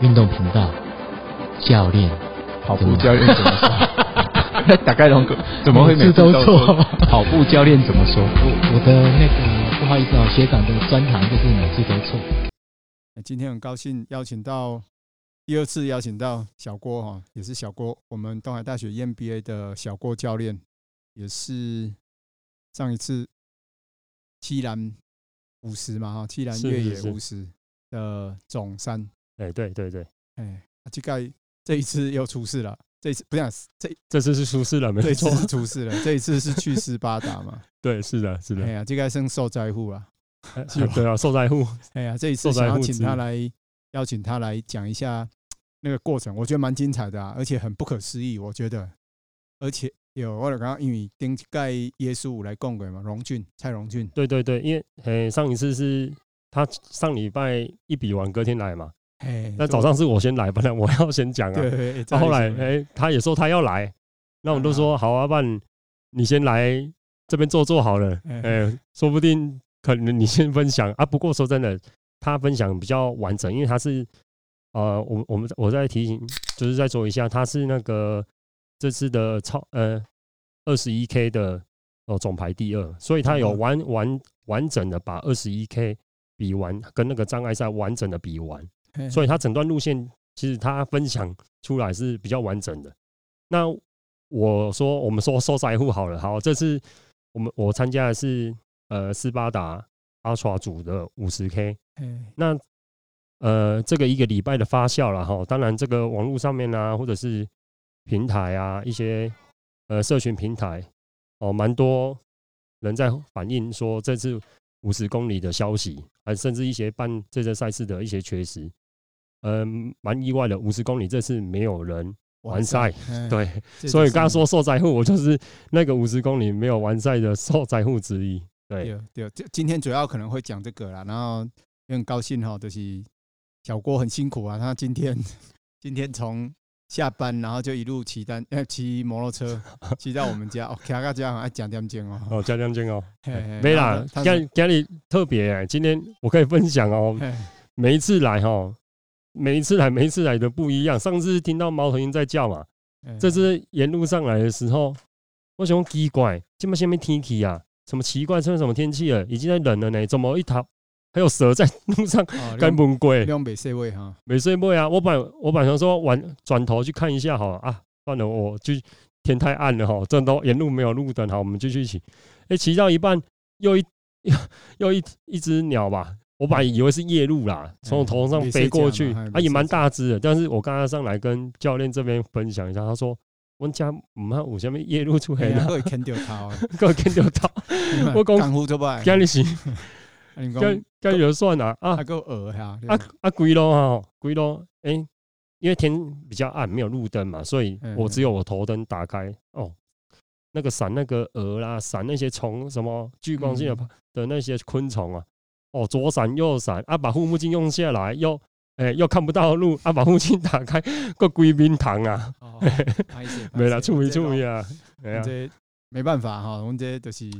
运动频道教练，跑步教练怎么说？大概龙哥 怎么会每次都错？跑步教练怎么说？我我的那个不好意思啊，学长的专长就是每次都错。今天很高兴邀请到第二次邀请到小郭哈，也是小郭，我们东海大学 EMBA 的小郭教练，也是上一次七兰五十嘛哈，七兰越野五十的总三。哎，对对对，哎，这个这一次又出事了。这一次不是这这次是出事了，没错，这次是出事了。这一次是去斯巴达嘛？对，是的，是的。哎呀，这个是受灾户啊，对啊，受灾户。哎呀，这一次想要请他来，邀请他来讲一下那个过程，我觉得蛮精彩的啊，而且很不可思议，我觉得。而且有我刚刚因为顶盖耶稣来讲过嘛，荣俊蔡荣俊，对对对，因为哎上一次是他上礼拜一比完，隔天来嘛。哎，那早上是我先来，本来我要先讲啊。到后来，哎，他也说他要来，那我们都说好啊，不然你先来这边坐坐好了。哎，说不定可能你先分享啊。不过说真的，他分享比较完整，因为他是呃，我我们我再提醒，就是再说一下，他是那个这次的超呃二十一 K 的哦总排第二，所以他有完完完整的把二十一 K 比完，跟那个障碍赛完整的比完。所以他整段路线其实他分享出来是比较完整的。那我说我们说受灾户好了，好，这次我们我参加的是呃斯巴达 Ultra 组的五十 K。那呃这个一个礼拜的发酵了哈，当然这个网络上面啊，或者是平台啊一些呃社群平台哦，蛮多人在反映说这次五十公里的消息，还甚至一些办这些赛事的一些缺失。嗯，蛮意外的，五十公里这次没有人完赛，对，所以刚刚说受灾户，我就是那个五十公里没有完赛的受灾户之一。对，对，就今天主要可能会讲这个啦，然后也很高兴哈，就是小郭很辛苦啊，他今天 今天从下班然后就一路骑单，呃，骑摩托车 骑到我们家，哦，骑到家还讲点钟哦，哦，讲点钟哦，没啦，今今天特别，今天我可以分享哦，每一次来哈。每一次来，每一次来的不一样。上次听到猫头鹰在叫嘛，这次沿路上来的时候，我想奇怪，这么下面天气啊，什么奇怪，这什么天气了？已经在冷了呢，怎么一条还有蛇在路上 干门鬼？两没睡位哈，没睡位啊！我本我本想说，晚转头去看一下哈啊，算了，我就天太暗了哈，这都沿路没有路灯，好，我们继续骑。哎，骑到一半，又一又 又一一只鸟吧。我本来以为是夜鹭啦，从我头上飞过去，啊也蛮大只的。但是我刚刚上来跟教练这边分享一下，他说我们家唔好有什么夜鹭出现了，可以看到它，可以看到它。我讲江湖做拜，今日是，今今就算了啊，还够鹅哈，啊啊贵咯哈，贵咯。哎，因为天比较暗，没有路灯嘛，所以我只有我头灯打开哦，那个闪那个蛾啦，闪那些虫，什么聚光性的的那些昆虫啊。哦，左闪右闪，啊，把护目镜用下来，又，哎、欸，又看不到路，啊，把护目镜打开，个贵宾堂啊，没了，注意注意啊，这没办法哈，我们这都是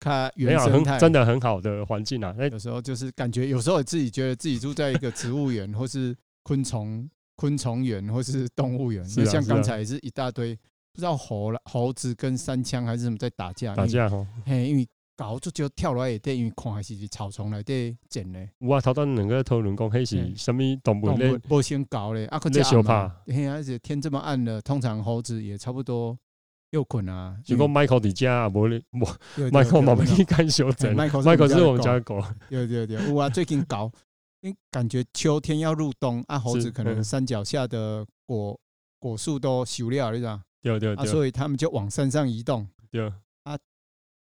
看原生态，真的很好的环境啊。有时候就是感觉，有时候自己觉得自己住在一个植物园，或是昆虫昆虫园，或是动物园，就像刚才也是一大堆，不知道猴了猴子跟山枪还是什么在打架，打架哦，嘿，因为。狗就就跳落来也得，因为看还是草丛来得捡嘞。我头等两个讨论讲，迄是什么动物咧？无先搞嘞，啊，可这小怕。嘿，而且天这么暗了，通常猴子也差不多又困啊。如果 Michael 在家啊，无咧，无 Michael 嘛，不去看小镇。Michael 是我们家的狗。对对对，有啊，最近搞，因感觉秋天要入冬啊，猴子可能山脚下的果果树都熟了，你知道？对对对，所以他们就往山上移动。对。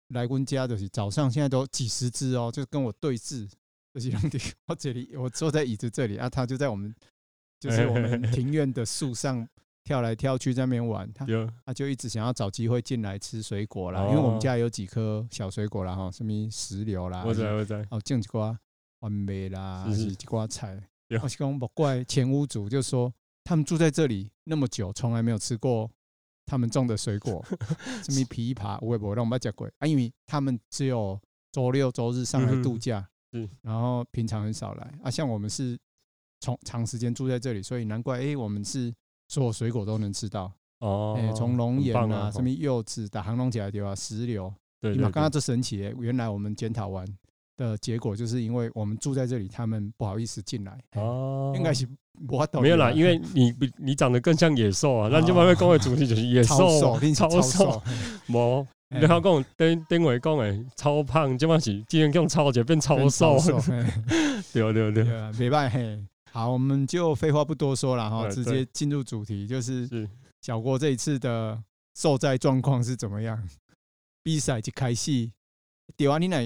来温家就是早上，现在都几十只哦，就跟我对峙。就是兄弟，我这里 我坐在椅子这里啊，他就在我们就是我们庭院的树上跳来跳去在那边玩。他他就一直想要找机会进来吃水果啦，因为我们家有几颗小水果啦哈，什么石榴啦，我在我在哦，种几瓜番麦啦，还是几瓜菜。我是讲莫怪前屋主，就说他们住在这里那么久，从来没有吃过。他们种的水果，什么枇杷，我也不让我们讲过啊，因为他们只有周六周日上来度假，然后平常很少来啊。像我们是从长时间住在这里，所以难怪哎、欸，我们是所有水果都能吃到哦。哎、欸，从龙眼啊，什么柚子、打行龙起来对吧？石榴，对，刚刚这神奇、欸，原来我们检讨完的结果就是因为我们住在这里，他们不好意思进来哦。应该是没有啦，因为你你长得更像野兽啊。那就慢慢讲的主题就是野兽，超瘦，没。你好讲丁丁伟讲诶，超胖，今晚是今天用超就变超瘦，对对对，没办法。好，我们就废话不多说了哈，直接进入主题，就是小郭这一次的受灾状况是怎么样？比赛就开始，对啊，你来，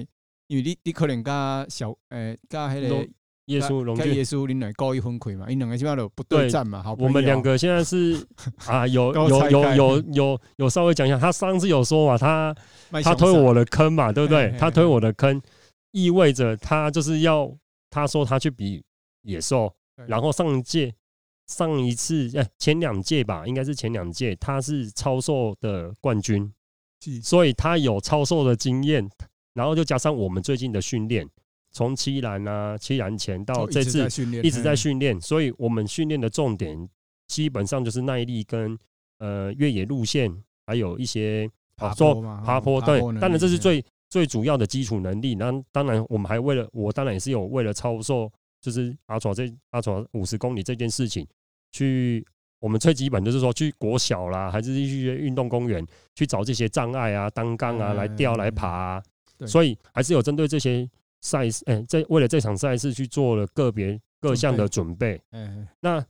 因为你你可能加小诶加迄个。耶稣龙耶稣，你两高一分亏嘛？你两个起码都不对战嘛？好，我们两个现在是啊，有有有有有有稍微讲一下，他上次有说嘛，他他推我的坑嘛，对不对？他推我的坑，意味着他就是要他说他去比野兽，然后上一届上一次哎前两届吧，应该是前两届他是超兽的冠军，所以他有超兽的经验，然后就加上我们最近的训练。从七兰啊，七兰前到这次一直在训练，所以我们训练的重点基本上就是耐力跟呃越野路线，还有一些爬坡爬坡。对，当然这是最最主要的基础能力。那当然我们还为了我当然也是有为了超兽，就是阿爪这阿爪五十公里这件事情，去我们最基本就是说去国小啦，还是去运动公园去找这些障碍啊、单杠啊来吊来爬啊。所以还是有针对这些。赛事，哎，这为了这场赛事去做了个别各项的准备。嗯，那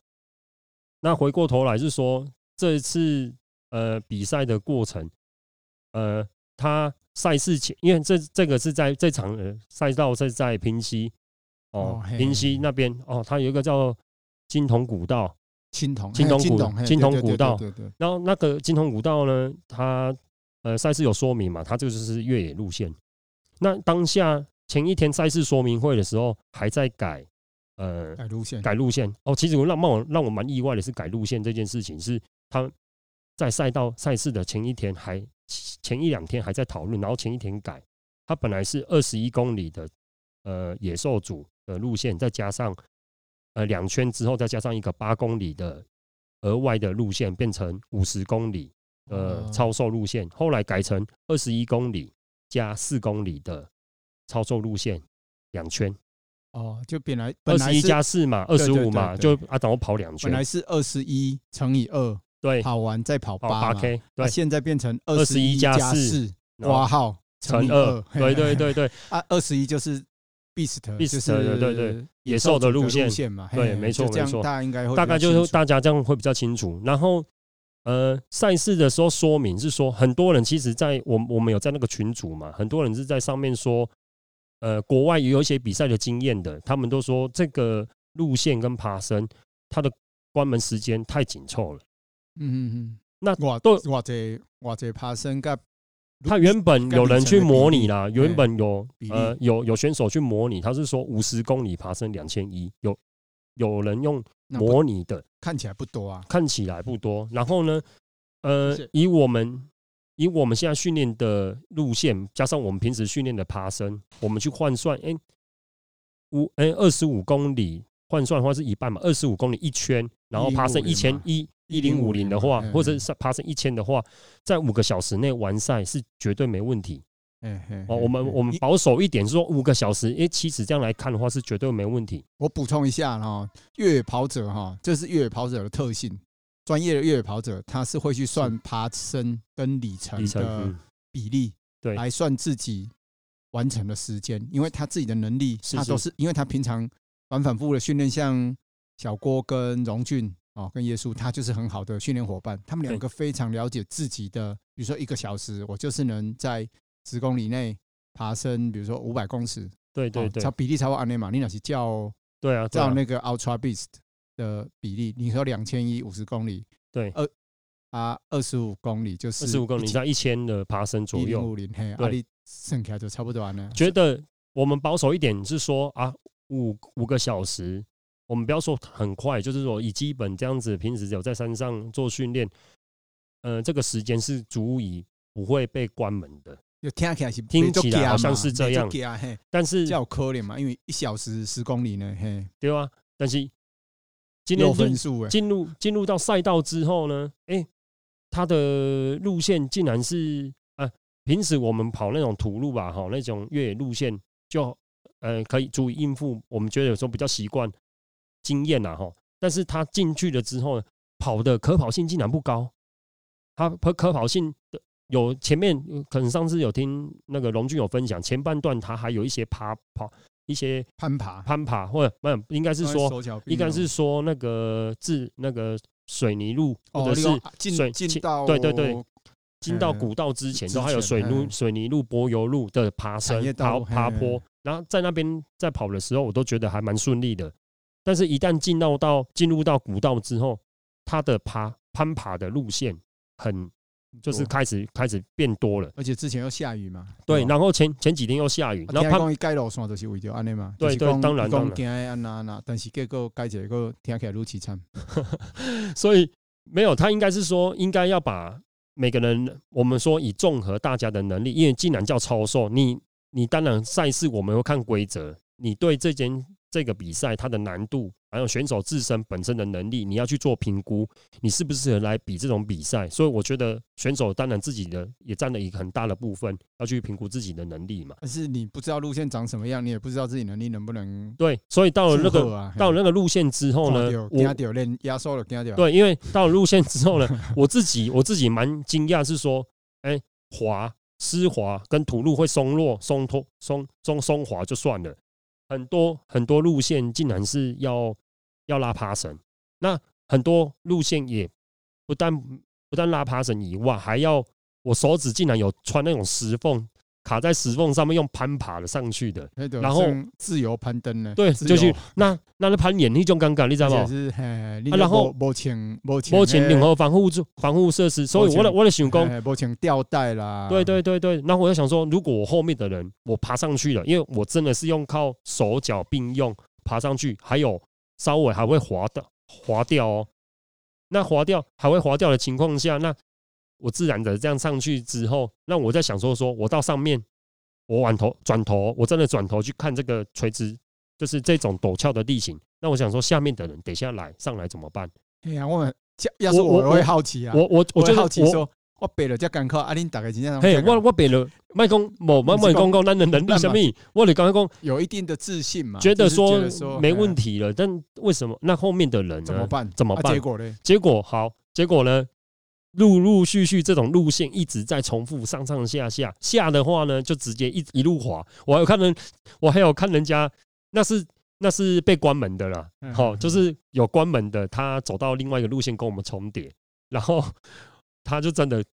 那回过头来是说，这一次呃比赛的过程，呃，他赛事前，因为这这个是在这场呃赛道是在平溪哦，平溪那边哦，它有一个叫金铜古道，青铜青铜古青铜古道，然后那个金铜古道呢，它呃赛事有说明嘛，它这个就是越野路线。那当下。前一天赛事说明会的时候，还在改，呃，改路线，改路线。哦，其实我让让我让我蛮意外的是，改路线这件事情是他在赛道赛事的前一天还前一两天还在讨论，然后前一天改。他本来是二十一公里的呃野兽组的路线，再加上呃两圈之后，再加上一个八公里的额外的路线，变成五十公里呃超售路线。后来改成二十一公里加四公里的。超兽路线两圈哦，就本来二十一加四嘛，二十五嘛，就啊，等我跑两圈。本来是二十一乘以二，对，跑完再跑八 K，对，现在变成二十一加四，括号乘二，对对对对，啊，二十一就是 beast，beast 的对对野兽的路线嘛，对，没错没错，大家应该会大概就是大家这样会比较清楚。然后呃，赛事的时候说明是说，很多人其实在我我们有在那个群组嘛，很多人是在上面说。呃，国外也有一些比赛的经验的，他们都说这个路线跟爬升，它的关门时间太紧凑了。嗯嗯嗯。那都或者或者爬升跟，他原本有人去模拟啦，原本有呃有有选手去模拟，他是说五十公里爬升两千一，有有人用模拟的，看起来不多啊，看起来不多。然后呢，呃，以我们。以我们现在训练的路线，加上我们平时训练的爬升，我们去换算，哎，五哎二十五公里换算的话是一半嘛，二十五公里一圈，然后爬升一千一一零五零的话，或者是爬升一千的话，在五个小时内完赛是绝对没问题。嗯哦，我们我们保守一点说五个小时，因为，其实这样来看的话是绝对没问题。我补充一下哈，越野跑者哈，这是越野跑者的特性。专业的越野跑者，他是会去算爬升跟里程的比例，对，来算自己完成的时间，因为他自己的能力，他都是因为他平常反反复复的训练，像小郭跟荣俊哦，跟耶稣，他就是很好的训练伙伴，他们两个非常了解自己的，比如说一个小时，我就是能在十公里内爬升，比如说五百公尺，对对对，差比例超过安内马，你那是叫对啊，叫那个 Ultra Beast。的比例，你说两千一五十公里，对，二啊二十五公里就是二十五公里在一千的爬升左右，五零嘿，阿里剩下就差不多了。觉得我们保守一点是说啊，五五个小时，我们不要说很快，就是说以基本这样子，平时有在山上做训练，呃，这个时间是足以不会被关门的。就听起来是听起来好像是这样，但是较可怜嘛，因为一小时十公里呢，嘿，对啊，但是。今天分数进入进入到赛道之后呢，哎、欸，它的路线竟然是啊，平时我们跑那种土路吧，哈，那种越野路线就呃可以足以应付，我们觉得有时候比较习惯经验呐，哈。但是他进去了之后呢，跑的可跑性竟然不高，他可可跑性的有前面可能上次有听那个龙俊有分享，前半段他还有一些爬跑。一些攀爬、攀爬，或者没有，应该是说，应该是说那个自那个水泥路，或者是水进到对对对，进到古道之前，都还有水路、水泥路、柏油路的爬升、爬爬坡，然后在那边在跑的时候，我都觉得还蛮顺利的。但是，一旦进到到进入到古道之后，它的爬攀爬的路线很。就是开始开始变多了，而且之前又下雨嘛。对，然后前前几天又下雨，然后讲伊盖路线就是为着安尼嘛。对对，当然当然。但是结果盖一个听起来如此惨。所以没有，他应该是说，应该要把每个人，我们说以综合大家的能力，因为既然叫超瘦，你你当然赛事我们会看规则，你对这间这个比赛它的难度。还有选手自身本身的能力，你要去做评估，你适不适合来比这种比赛？所以我觉得选手当然自己的也占了一个很大的部分，要去评估自己的能力嘛。但是你不知道路线长什么样，你也不知道自己能力能不能对。所以到了那个到了那个路线之后呢，我压缩了，对，因为到了路线之后呢，我自己我自己蛮惊讶，是说，哎，滑湿滑跟土路会松落、松脱、松松松滑就算了，很多很多路线竟然是要。要拉爬绳，那很多路线也不但不但拉爬绳以外，还要我手指竟然有穿那种石缝，卡在石缝上面用攀爬的上去的，然后自由攀登呢？对，就是那那那攀岩那种感觉，你知道吗？然后没穿没穿任何防护住防护设施，所以我的我的想讲，没穿吊带啦。对对对对，然后我就想说，如果我后面的人我爬上去了，因为我真的是用靠手脚并用爬上去，还有。稍微还会滑的，滑掉哦。那滑掉还会滑掉的情况下，那我自然的这样上去之后，那我在想说，说我到上面，我转头转头，我真的转头去看这个垂直，就是这种陡峭的地形。那我想说，下面的人等下来上来怎么办？哎呀，我要是我我会好奇啊，我我我就好奇说。我背了才敢考，阿恁大概今天嘿，我我背了，麦讲某某某讲讲，咱的能力什么？我得刚刚讲有一定的自信嘛，觉得说没问题了。但为什么那后面的人呢？怎么办？怎么办？结果呢？结果好，结果呢？陆陆续续这种路线一直在重复上上下下，下的话呢，就直接一一路滑。我还有看人，我还有看人家，那是那是被关门的了。好，就是有关门的，他走到另外一个路线跟我们重叠，然后。他就真的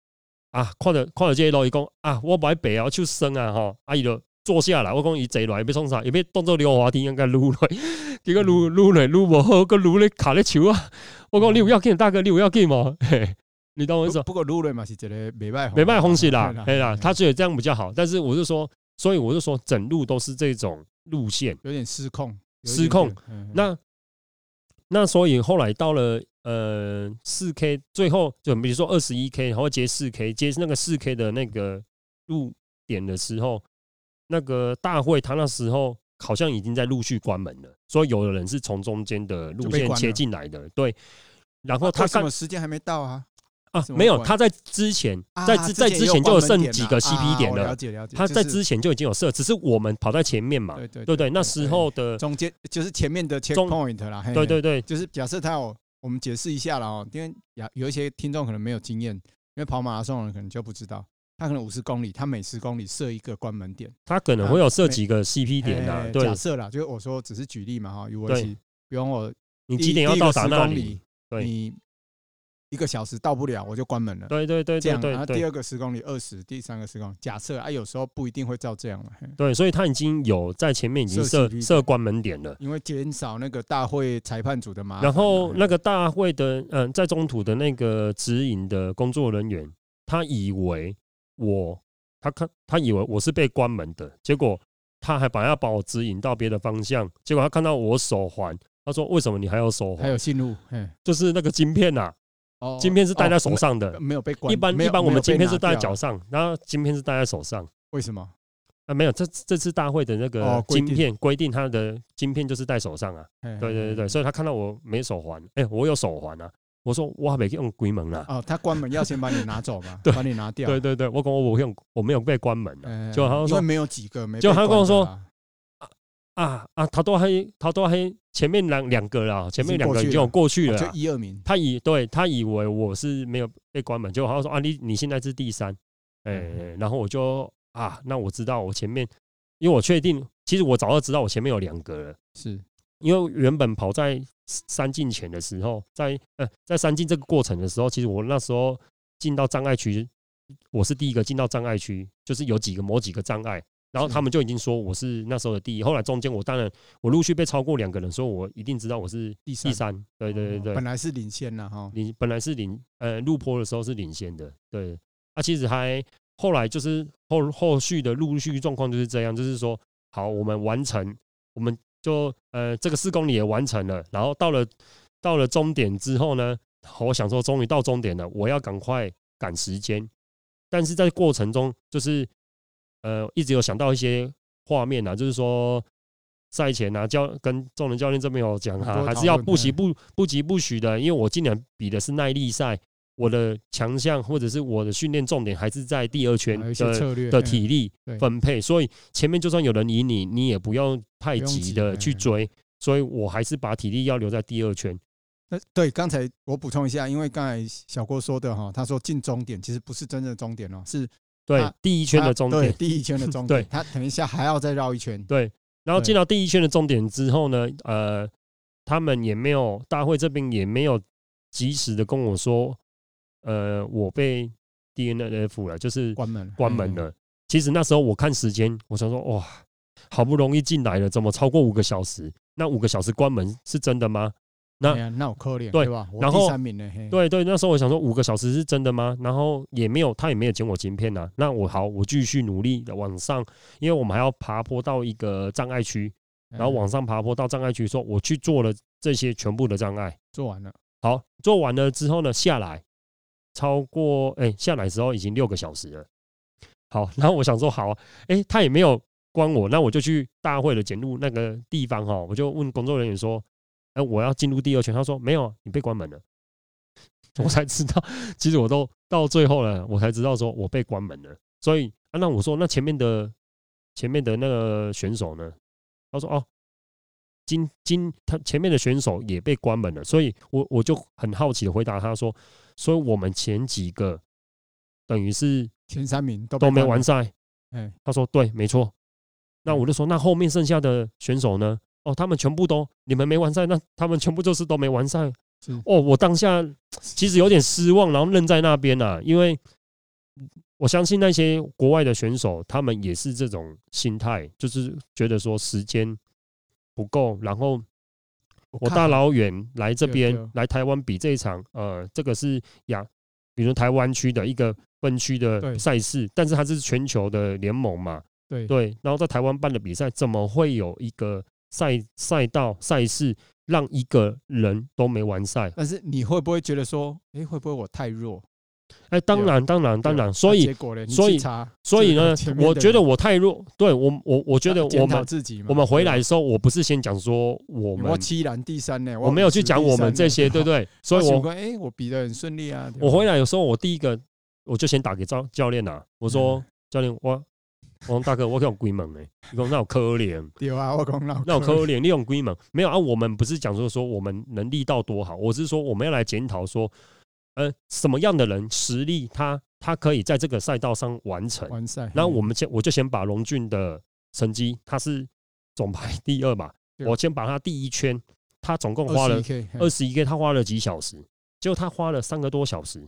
啊，看着看着这一路，伊讲啊，我买白啊，就生啊，吼，阿姨就坐下来，我讲伊坐来，要创啥，伊要当做溜滑梯，应该撸来，结果撸撸来撸不好，个撸咧卡咧球啊，我讲你有要紧，大哥你有要紧吗？嘿，你懂我意思？不过撸来嘛是一个没卖没卖红啦，对啦，他觉得这样比较好，但是我就说，所以我就说，整路都是这种路线，有点失控，失控。那那所以后来到了。呃，四 K 最后就比如说二十一 K，然后接四 K，接那个四 K 的那个入点的时候，那个大会他那时候好像已经在陆续关门了，所以有的人是从中间的路线切进来的，对。然后他什么时间还没到啊？啊，没有，他在之前，在之在之前就有剩几个 CP 点了。了解了解，他在之前就已经有设，只是我们跑在前面嘛，对对对，那时候的中间就是前面的 checkpoint 啦，对对对，就是假设他有。我们解释一下了哦，因为有有一些听众可能没有经验，因为跑马拉松的人可能就不知道，他可能五十公里，他每十公里设一个关门点，他可能会有设几个 CP 点的、啊。对，假设啦，就是我说只是举例嘛哈，如果比方我你几点要到达那里，你。一个小时到不了，我就关门了。对对对，这样。然后第二个十公里二十，第三个十公里，假设啊，有时候不一定会照这样了。对，所以他已经有在前面已经设设关门点了，因为减少那个大会裁判组的麻烦。然后那个大会的嗯，在中途的那个指引的工作人员，他以为我他看他以为我是被关门的，结果他还把要把我指引到别的方向，结果他看到我手环，他说：“为什么你还有手环？还有信路？就是那个晶片呐。”晶片是戴在手上的，没有被关。一般一般我们晶片是戴在脚上，然后晶片是戴在手上。为什么？啊，没有，这这次大会的那个晶片规定，他的晶片就是戴手上啊。对对对对，所以他看到我没手环，哎，我有手环啊。我说我还没用关门啊。哦，他关门要先把你拿走嘛，把你拿掉。对对对，我讲我我用我没有被关门啊。就他说没有几个没。就他跟我说啊啊，他都还他都还前面两两个了，前面两个已经有过去了，就一二名。他以对他以为我是没有被关门，结果他说啊，你你现在是第三，哎，然后我就。啊，那我知道我前面，因为我确定，其实我早就知道我前面有两个了，是。因为原本跑在三进前的时候，在呃在三进这个过程的时候，其实我那时候进到障碍区，我是第一个进到障碍区，就是有几个某几个障碍，然后他们就已经说我是那时候的第一，后来中间我当然我陆续被超过两个人，所以我一定知道我是第三，对对对对，本来是领先了哈，领本来是领呃入坡的时候是领先的，对，啊其实还。后来就是后后续的陆陆续状况就是这样，就是说，好，我们完成，我们就呃这个四公里也完成了，然后到了到了终点之后呢，我想说终于到终点了，我要赶快赶时间，但是在过程中就是呃一直有想到一些画面啊，就是说赛前啊教跟众人教练这边有讲哈，还是要不急不不急不徐的，因为我今年比的是耐力赛。我的强项或者是我的训练重点还是在第二圈的的体力分配，所以前面就算有人赢你，你也不要太急的去追，所以我还是把体力要留在第二圈。那对，刚才我补充一下，因为刚才小郭说的哈，他说进终点其实不是真正的终点哦，是对第一圈的终点，第一圈的终点，对，他等一下还要再绕一圈，对，然后进到第一圈的终点之后呢，呃，他们也没有大会这边也没有及时的跟我说。呃，我被 DNF 了，就是关门关门了。其实那时候我看时间，我想说，哇，好不容易进来了，怎么超过五个小时？那五个小时关门是真的吗？那那我可怜，对吧？然后对对，那时候我想说，五个小时是真的吗？然后也没有，他也没有捡我晶片呐。那我好，我继续努力的往上，因为我们还要爬坡到一个障碍区，然后往上爬坡到障碍区，说我去做了这些全部的障碍，做完了。好，做完了之后呢，下来。超过哎、欸，下来的时候已经六个小时了。好，然后我想说好，哎、欸，他也没有关我，那我就去大会的检录那个地方哈，我就问工作人员说，我要进入第二圈，他说没有，你被关门了。我才知道，其实我都到最后了，我才知道说我被关门了。所以啊，那我说那前面的前面的那个选手呢？他说哦。今今他前面的选手也被关门了，所以我我就很好奇的回答他说，所以我们前几个等于是前三名都都没完赛。他说对，没错。那我就说，那后面剩下的选手呢？哦，他们全部都你们没完赛，那他们全部就是都没完赛。哦，我当下其实有点失望，然后愣在那边啊，因为我相信那些国外的选手，他们也是这种心态，就是觉得说时间。不够，然后我大老远来这边来台湾比这一场，呃，这个是亚，比如台湾区的一个分区的赛事，但是它是全球的联盟嘛，对对，然后在台湾办的比赛，怎么会有一个赛赛道赛事让一个人都没完赛？但是你会不会觉得说，哎，会不会我太弱？哎，当然，当然，当然，所以，所以，所以呢，我觉得我太弱。对我，我，我觉得我们自己，我们回来的时候，我不是先讲说我们，我七然第三呢，我没有去讲我们这些，对不对？所以我，哎，我比的很顺利啊。我回来有时候，我第一个我就先打给教教练呐，我说教练，我，我说大哥，我可以用龟门哎，你讲那有可怜，对啊，我讲那那有可怜，你用龟门。没有啊？我们不是讲说说我们能力到多好，我是说我们要来检讨说。呃，什么样的人实力他他可以在这个赛道上完成。完赛？然后我们先我就先把龙俊的成绩，他是总排第二嘛，我先把他第一圈，他总共花了二十一 K，他花了几小时？结果他花了三个多小时，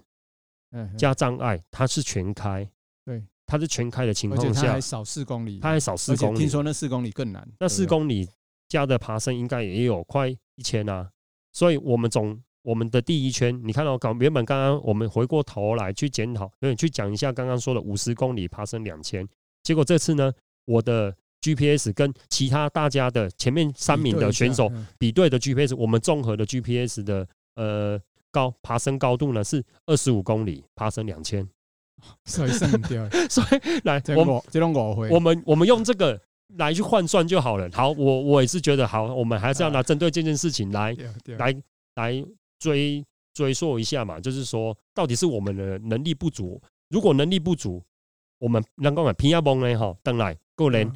加障碍，他是全开，对，他是全开的情况下，他还少四公里，他还少四公里，听说那四公里更难，那四公里加的爬升应该也有快一千啊，所以我们总。我们的第一圈，你看到刚原本刚刚我们回过头来去检讨，有点去讲一下刚刚说的五十公里爬升两千，结果这次呢，我的 GPS 跟其他大家的前面三名的选手比对的 GPS，我们综合的 GPS 的呃高爬升高度呢是二十五公里爬升两千，所以剩掉，所以来我们这种我会，我们我们用这个来去换算就好了。好，我我也是觉得好，我们还是要拿针对这件事情来来来追追溯一下嘛，就是说到底是我们的能力不足。如果能力不足，我们能够买平压崩呢？哈，等来够人，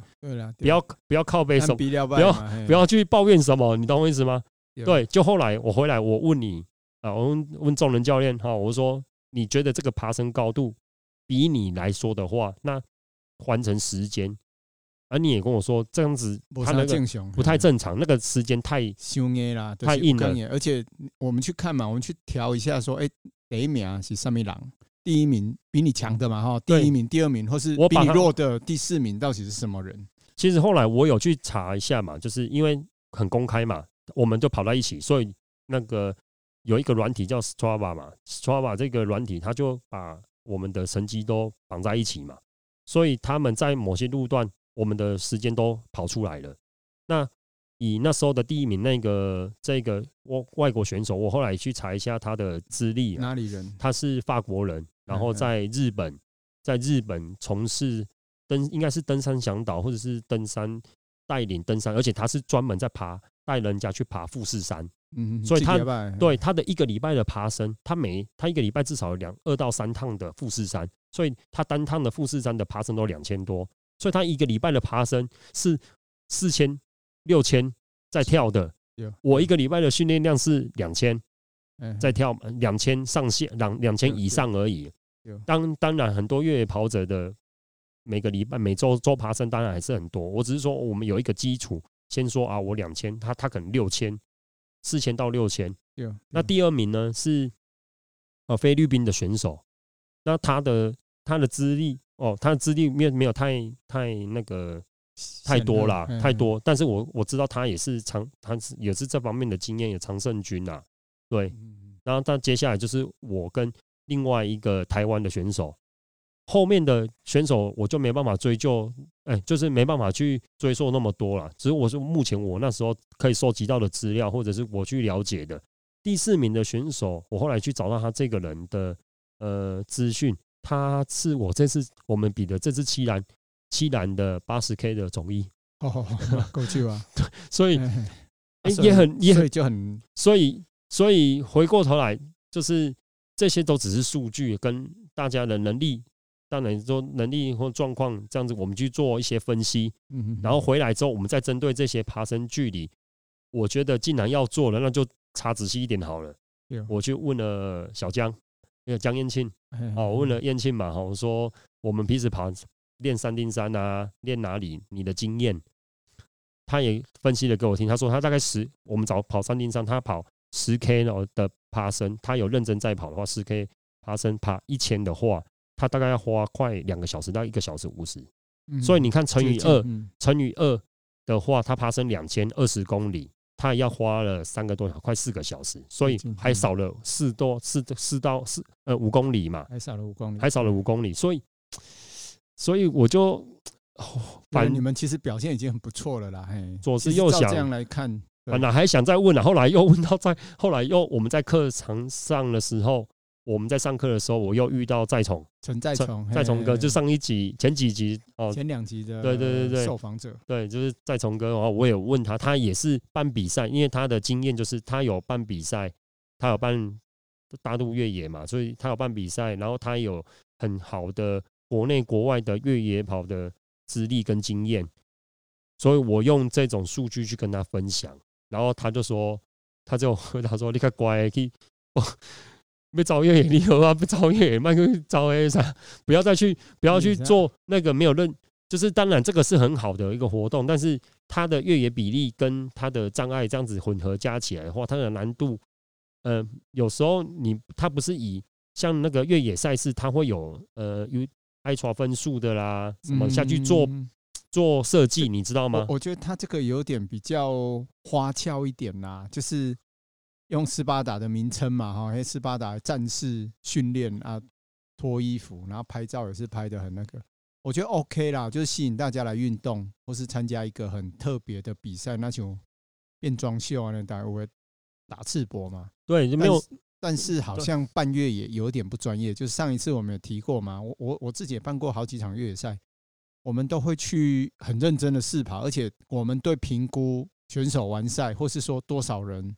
不要不要靠背什么，不要不要去抱怨什么，你懂我意思吗？对，就后来我回来，我问你啊，我问问众人教练哈，我说你觉得这个爬升高度？比你来说的话，那完成时间，而你也跟我说这样子，他那个不太正常，那个时间太太硬了。而且我们去看嘛，我们去调一下，说，哎，第一名是什么狼？第一名比你强的嘛，哈，第一名、第二名，或是比你弱的第四名，到底是什么人？其实后来我有去查一下嘛，就是因为很公开嘛，我们就跑在一起，所以那个有一个软体叫 Strava 嘛，Strava 这个软体，它就把我们的成绩都绑在一起嘛，所以他们在某些路段，我们的时间都跑出来了。那以那时候的第一名那个这个外外国选手，我后来去查一下他的资历，哪里人？他是法国人，然后在日本，在日本从事登应该是登山向导或者是登山带领登山，而且他是专门在爬带人家去爬富士山。嗯，所以他对他的一个礼拜的爬升，他每他一个礼拜至少有两二到三趟的富士山，所以他单趟的富士山的爬升都两千多，所以他一个礼拜的爬升是四千六千在跳的。我一个礼拜的训练量是两千，在跳两千上限两两千以上而已。当当然很多越野跑者的每个礼拜每周周爬升当然还是很多，我只是说我们有一个基础，先说啊，我两千，他他可能六千。四千到六千，那第二名呢是呃菲律宾的选手，那他的他的资历哦，他的资历没有没有太太那个太多啦，太多。但是我我知道他也是长，他是也是这方面的经验，有常胜军呐，对。然后他接下来就是我跟另外一个台湾的选手。后面的选手我就没办法追究，哎，就是没办法去追溯那么多了。只是我是目前我那时候可以收集到的资料，或者是我去了解的第四名的选手，我后来去找到他这个人的呃资讯，他是我这次我们比的这次七栏七栏的八十 K 的总一哦，过去吧。对，所以哎也很也很就很，所以所以回过头来就是这些都只是数据跟大家的能力。当然说能力或状况这样子，我们去做一些分析，然后回来之后，我们再针对这些爬升距离，我觉得既然要做了，那就查仔细一点好了。我去问了小江，那个江燕庆，哦，我问了燕庆嘛，哈，我说我们平时爬练三丁山啊，练哪里？你的经验，他也分析了给我听。他说他大概十，我们早跑三丁山，他跑十 K 的爬升，他有认真在跑的话，十 K 爬升爬一千的话。他大概要花快两个小时到一个小时五十，所以你看乘以二，乘以二的话，他爬升两千二十公里，他要花了三个多小时，快四个小时，所以还少了四多四四到四呃五公里嘛，还少了五公里，还少了五公里，所以所以我就哦 反正你们其实表现已经很不错了啦，嘿，左思右想。这样来看，本来还想再问了，后来又问到在后来又我们在课堂上的时候。我们在上课的时候，我又遇到在从陈再从在从哥，就上一集前几集哦，前两集的对对对对受访者，对，就是在从哥。然后我也问他，他也是办比赛，因为他的经验就是他有办比赛，他有办大陆越野嘛，所以他有办比赛，然后他有很好的国内国外的越野跑的资历跟经验，所以我用这种数据去跟他分享，然后他就说，他就 回答说：“你看乖，去。”被招越野你合啊，被招越野慢个招 A 啥？不要再去，不要去做那个没有认，就是当然这个是很好的一个活动，但是它的越野比例跟它的障碍这样子混合加起来的话，它的难度，呃，有时候你它不是以像那个越野赛事，它会有呃有爱刷分数的啦，什么下去做做设计，你知道吗？我觉得它这个有点比较花俏一点啦，就是。用斯巴达的名称嘛，哈，斯巴达战士训练啊，脱衣服，然后拍照也是拍的很那个，我觉得 OK 啦，就是吸引大家来运动，或是参加一个很特别的比赛，那就变装秀啊，那大家会打赤膊嘛？对，就没有但是好像办越野有点不专业。就是上一次我们有提过嘛，我我我自己也办过好几场越野赛，我们都会去很认真的试跑，而且我们对评估选手完赛，或是说多少人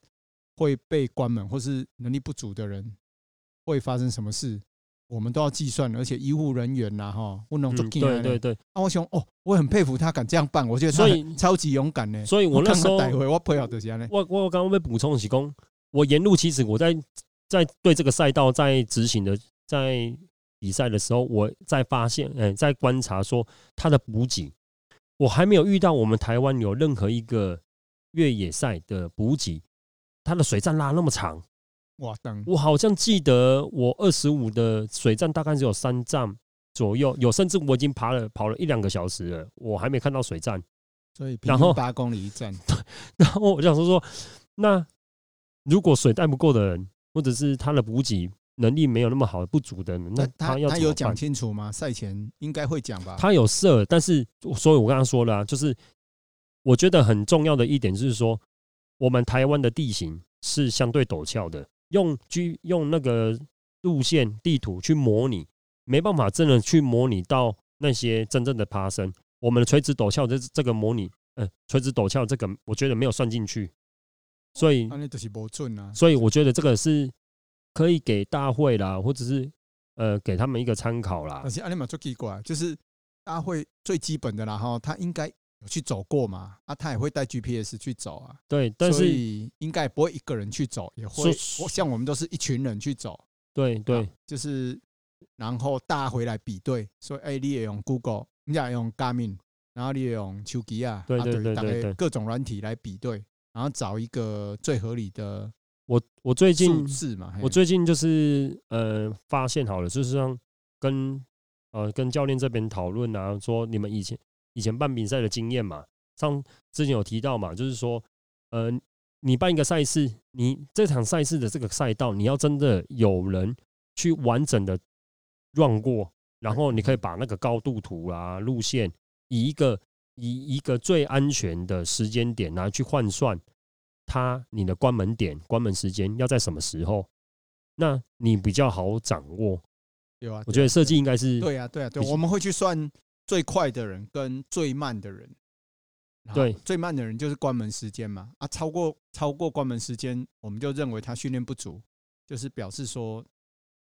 会被关门，或是能力不足的人会发生什么事。我们都要计算，而且医护人员呐，哈，不能做。对对对，啊，我想哦，我很佩服他敢这样办，我觉得所以超级勇敢呢。所以我那时候，我配合的我我刚刚被补充几公，我沿路其实我在在对这个赛道在执行的在比赛的时候，我在发现，哎，在观察说他的补给，我还没有遇到我们台湾有任何一个越野赛的补给，他的水站拉那么长。哇，我好像记得我二十五的水站大概只有三站左右，有甚至我已经爬了跑了一两个小时了，我还没看到水站。所以然后八公里一站，然后我想说说，那如果水带不够的人，或者是他的补给能力没有那么好不足的人，那他要他有讲清楚吗？赛前应该会讲吧？他有设，但是所以我刚刚说了，就是我觉得很重要的一点就是说，我们台湾的地形是相对陡峭的。用居用那个路线地图去模拟，没办法真的去模拟到那些真正的爬升。我们的垂直陡峭这这个模拟，嗯，垂直陡峭这个我觉得没有算进去，所以所以我觉得这个是可以给大会啦，或者是呃给他们一个参考啦。但是阿尼玛最奇怪，就是大会最基本的啦哈，他应该。有去走过嘛？啊，他也会带 GPS 去走啊。对，但是应该不会一个人去走，也会像我们都是一群人去走。对对，就是然后大家回来比对，所以哎，你也用 Google，你也用 Garmin，然后你也用手机啊，对对对对，各种软体来比对，然后找一个最合理的。我我最近是嘛？我最近就是呃发现好了，就是让跟呃跟教练这边讨论啊，说你们以前。以前办比赛的经验嘛，上之前有提到嘛，就是说，呃，你办一个赛事，你这场赛事的这个赛道，你要真的有人去完整的 run 过，然后你可以把那个高度图啊、路线，以一个以一个最安全的时间点拿去换算，它你的关门点、关门时间要在什么时候，那你比较好掌握。有啊，我觉得设计应该是对啊，对啊，对，我们会去算。最快的人跟最慢的人，对，最慢的人就是关门时间嘛。啊，超过超过关门时间，我们就认为他训练不足，就是表示说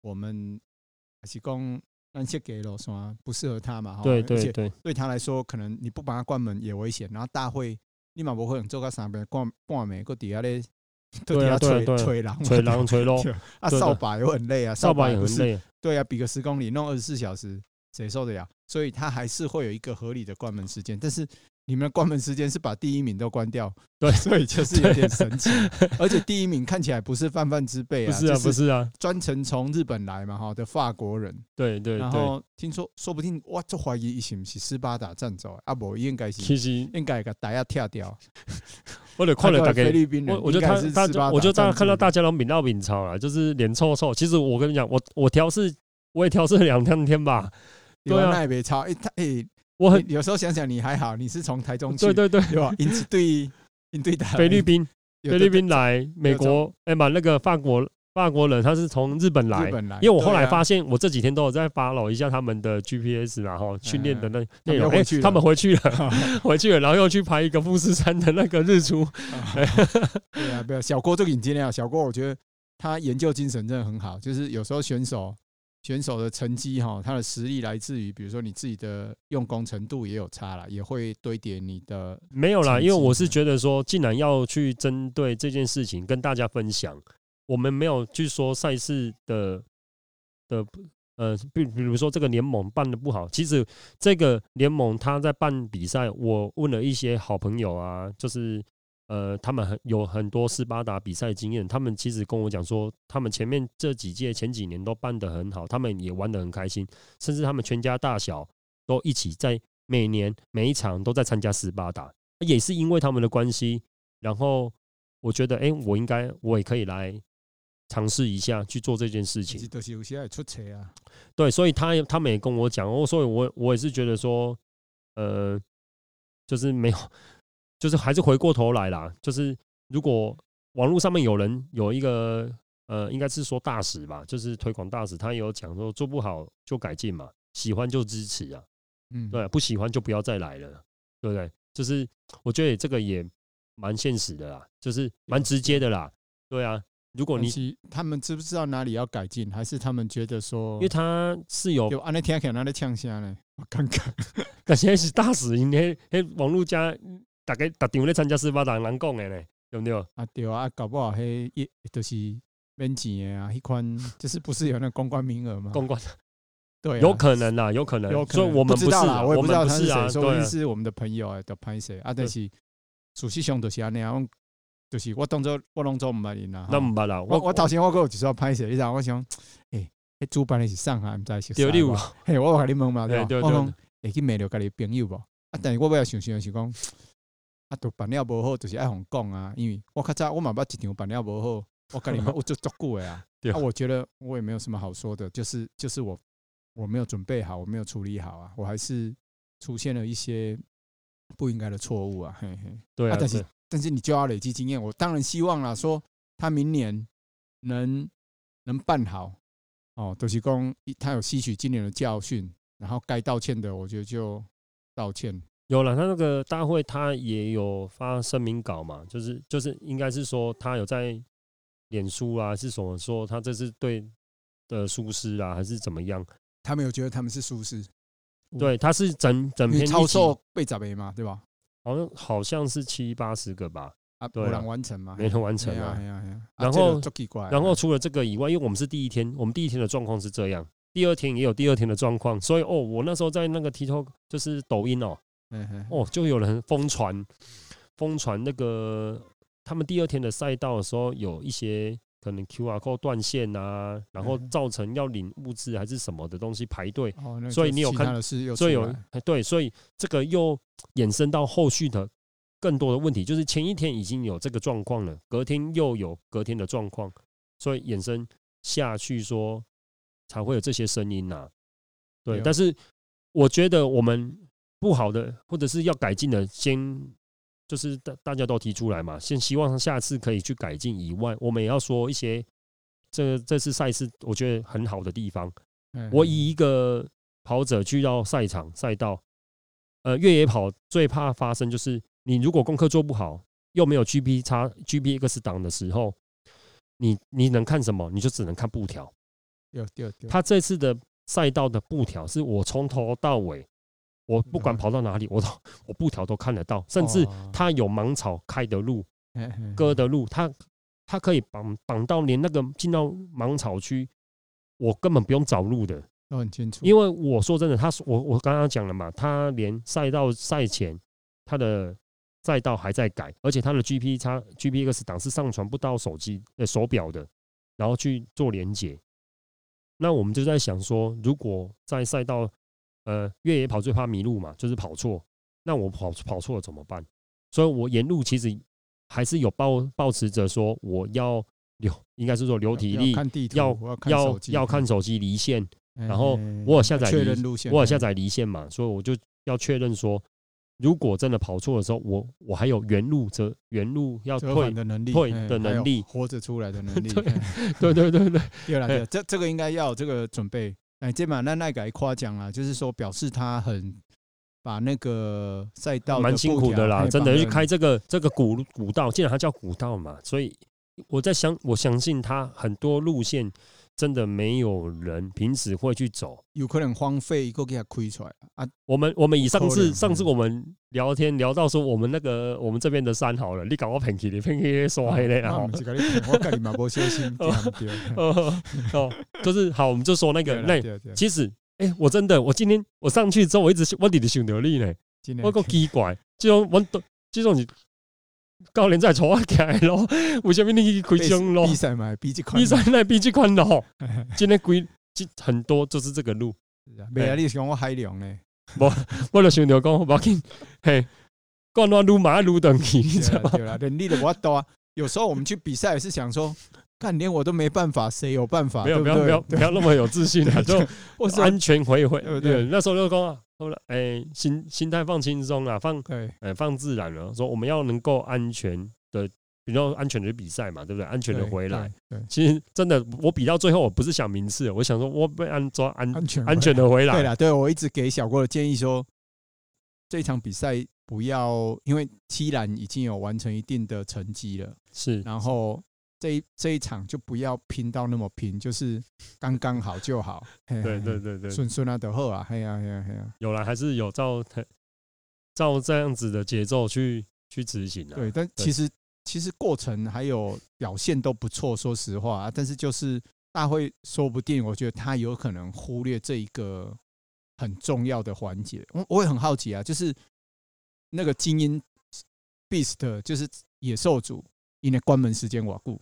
我们还是讲那些给了什么不适合他嘛。对对对，对他来说，可能你不把他关门也危险。然后大会立马不会做个上边关半暝，搁底下咧，对底下吹吹狼吹狼吹咯。啊，扫把又很累啊，扫把也很累。对啊，比个十公里弄二十四小时。谁受得了？所以他还是会有一个合理的关门时间，但是你们的关门时间是把第一名都关掉，对，所以就是有点神奇。而且第一名看起来不是泛泛之辈啊，不是啊，不是啊，专程从日本来嘛，哈的法国人，对对。然后听说，说不定哇，就怀疑是不是斯巴达战走啊？不，应该是，其实应该给大家跳掉。我得看了大概菲律宾人，我觉得他大，我就大家看到大家都抿到抿超了，就是脸臭臭。其实我跟你讲，我我调试，我也调试了两三天吧。对啊，那也别超哎，他哎，我很有时候想想你还好，你是从台中去，对对。对，对吧？应对应对的菲律宾，菲律宾来美国，哎嘛，那个法国法国人他是从日本来，因为我后来发现，我这几天都有在 follow 一下他们的 GPS，然后训练的那内容，哎，他们回去了，回去了，然后又去拍一个富士山的那个日出。对啊，不要小郭这个引进啊，小郭我觉得他研究精神真的很好，就是有时候选手。选手的成绩哈，他的实力来自于，比如说你自己的用功程度也有差了，也会堆叠你的。没有啦，因为我是觉得说，既然要去针对这件事情跟大家分享，我们没有去说赛事的的呃，比比如说这个联盟办的不好，其实这个联盟他在办比赛，我问了一些好朋友啊，就是。呃，他们很有很多斯巴达比赛经验，他们其实跟我讲说，他们前面这几届前几年都办得很好，他们也玩得很开心，甚至他们全家大小都一起在每年每一场都在参加斯巴达，也是因为他们的关系，然后我觉得，哎，我应该我也可以来尝试一下去做这件事情。都是有些出车啊对，所以他他们也跟我讲，所以我我也是觉得说，呃，就是没有。就是还是回过头来啦，就是如果网络上面有人有一个呃，应该是说大使吧，就是推广大使，他也有讲说做不好就改进嘛，喜欢就支持啊，嗯，对，不喜欢就不要再来了，对不对？就是我觉得这个也蛮现实的啦，就是蛮直接的啦，对啊。如果你他们知不知道哪里要改进，还是他们觉得说，因为他是有，有啊，那天看那里呛声呢，我看看，可现在是大使，因为嘿网络家大概逐场咧参加十八大人讲诶咧，对不对？啊对啊，搞不好嘿一都是免钱的啊，一款就是不是有那公关名额吗？公关对，有可能啦，有可能，有所以我们不知道啦，我也不知道他是谁，说不定是我们的朋友啊，的拍摄啊，但是主席上都是安尼啊。就是我当做我当做唔捌你啦，那唔捌啦。我我头先我个就是要拍摄，你知道我想，诶，迄主办的是上海，唔知是谁。对对。嘿，我话你问嘛，对吧？我讲，会去骂着家己朋友无？啊，但是我要想想是讲，啊，都办了无好，就是爱互讲啊。因为我较早我嘛捌一场办了无好，我跟你们我做 足久的啊。啊，我觉得我也没有什么好说的，就是就是我我没有准备好，我没有处理好啊，我还是出现了一些不应该的错误啊。嘿嘿，对啊，但是。但是你就要累积经验，我当然希望啦，说他明年能能办好哦，都是讲他有吸取今年的教训，然后该道歉的，我觉得就道歉。有了，他那个大会他也有发声明稿嘛，就是就是应该是说他有在脸书啊，是什么说他这是对的疏失啊，还是怎么样？他没有觉得他们是疏失，对，他是整整篇超受被砸没嘛，对吧？好像好像是七八十个吧，啊，不能完成嘛，没能完成啊。然后，然后除了这个以外，因为我们是第一天，我们第一天的状况是这样，第二天也有第二天的状况，所以哦，我那时候在那个 TikTok 就是抖音哦，哦，就有人疯传疯传那个他们第二天的赛道的时候有一些。可能 QR code 断线啊，然后造成要领物资还是什么的东西排队，所以你有看，所以有对，所以这个又衍生到后续的更多的问题，就是前一天已经有这个状况了，隔天又有隔天的状况，所以衍生下去说才会有这些声音呐。对，但是我觉得我们不好的或者是要改进的，先。就是大大家都提出来嘛，先希望下次可以去改进以外，我们也要说一些这这次赛事我觉得很好的地方。我以一个跑者去到赛场赛道，呃，越野跑最怕发生就是你如果功课做不好，又没有 G P 叉 G P X 档的时候，你你能看什么？你就只能看布条。他这次的赛道的布条是我从头到尾。我不管跑到哪里，我都我布条都看得到，甚至他有芒草开的路、割的路，他他可以绑绑到连那个进到芒草区，我根本不用找路的，都很清楚。因为我说真的，他我我刚刚讲了嘛，他连赛道赛前他的赛道还在改，而且他的 GPX GPX 档是上传不到手机呃手表的，然后去做连接。那我们就在想说，如果在赛道。呃，越野跑最怕迷路嘛，就是跑错。那我跑跑错了怎么办？所以我沿路其实还是有抱抱持着说，我要留，应该是说留体力，要要要看手机离线，然后我有下载离，我有下载离线嘛，所以我就要确认说，如果真的跑错的时候，我我还有原路则原路要退的能力，退的能力，活着出来的能力。对对对对，对了，这这个应该要有这个准备。哎，这把那奈改夸奖啊，就是说表示他很把那个赛道蛮辛苦的啦，真的去开这个这个古古道，既然它叫古道嘛，所以我在想，我相信他很多路线。真的没有人平时会去走，有可能荒废，一个给他亏出来。啊！我们我们以上次上次我们聊天聊到说，我们那个我们这边的山好了，你搞我骗去，你骗去说黑的，然后我跟你嘛不相信，哦，就是好，我们就说那个那其实，哎，我真的，我今天我上去之后，我一直我一直想到你呢，我够奇怪，这种我都这种是。教练在坐起来咯，为什么你去开枪咯？比赛嘛，比这宽，比赛那比这宽咯。今天规很多就是这个路。没啊，你想我海量呢？我我就想着讲，我紧嘿，干那路马路等去，你知道吗？人力的我多啊。有时候我们去比赛也是想说，干连我都没办法，谁有办法？没有，不要不要不要那么有自信啊！就安全回回，对不对？那时候就讲。后来，哎，心心态放轻松啊，放，哎，放自然了。说我们要能够安全的比较安全的比赛嘛，对不对？安全的回来。其实真的，我比到最后，我不是想名次，我想说我被安抓安安全安全的回来。对了，对我一直给小郭的建议说，这场比赛不要，因为七栏已经有完成一定的成绩了，是，然后。这一这一场就不要拼到那么拼，就是刚刚好就好。对对对对，顺顺啊，得后啊，嘿呀嘿呀嘿呀，有了还是有照 照这样子的节奏去去执行的。对，但其实其实过程还有表现都不错，说实话啊。但是就是大会说不定，我觉得他有可能忽略这一个很重要的环节。我我也很好奇啊，就是那个精英 Beast，就是野兽组，因为关门时间瓦固。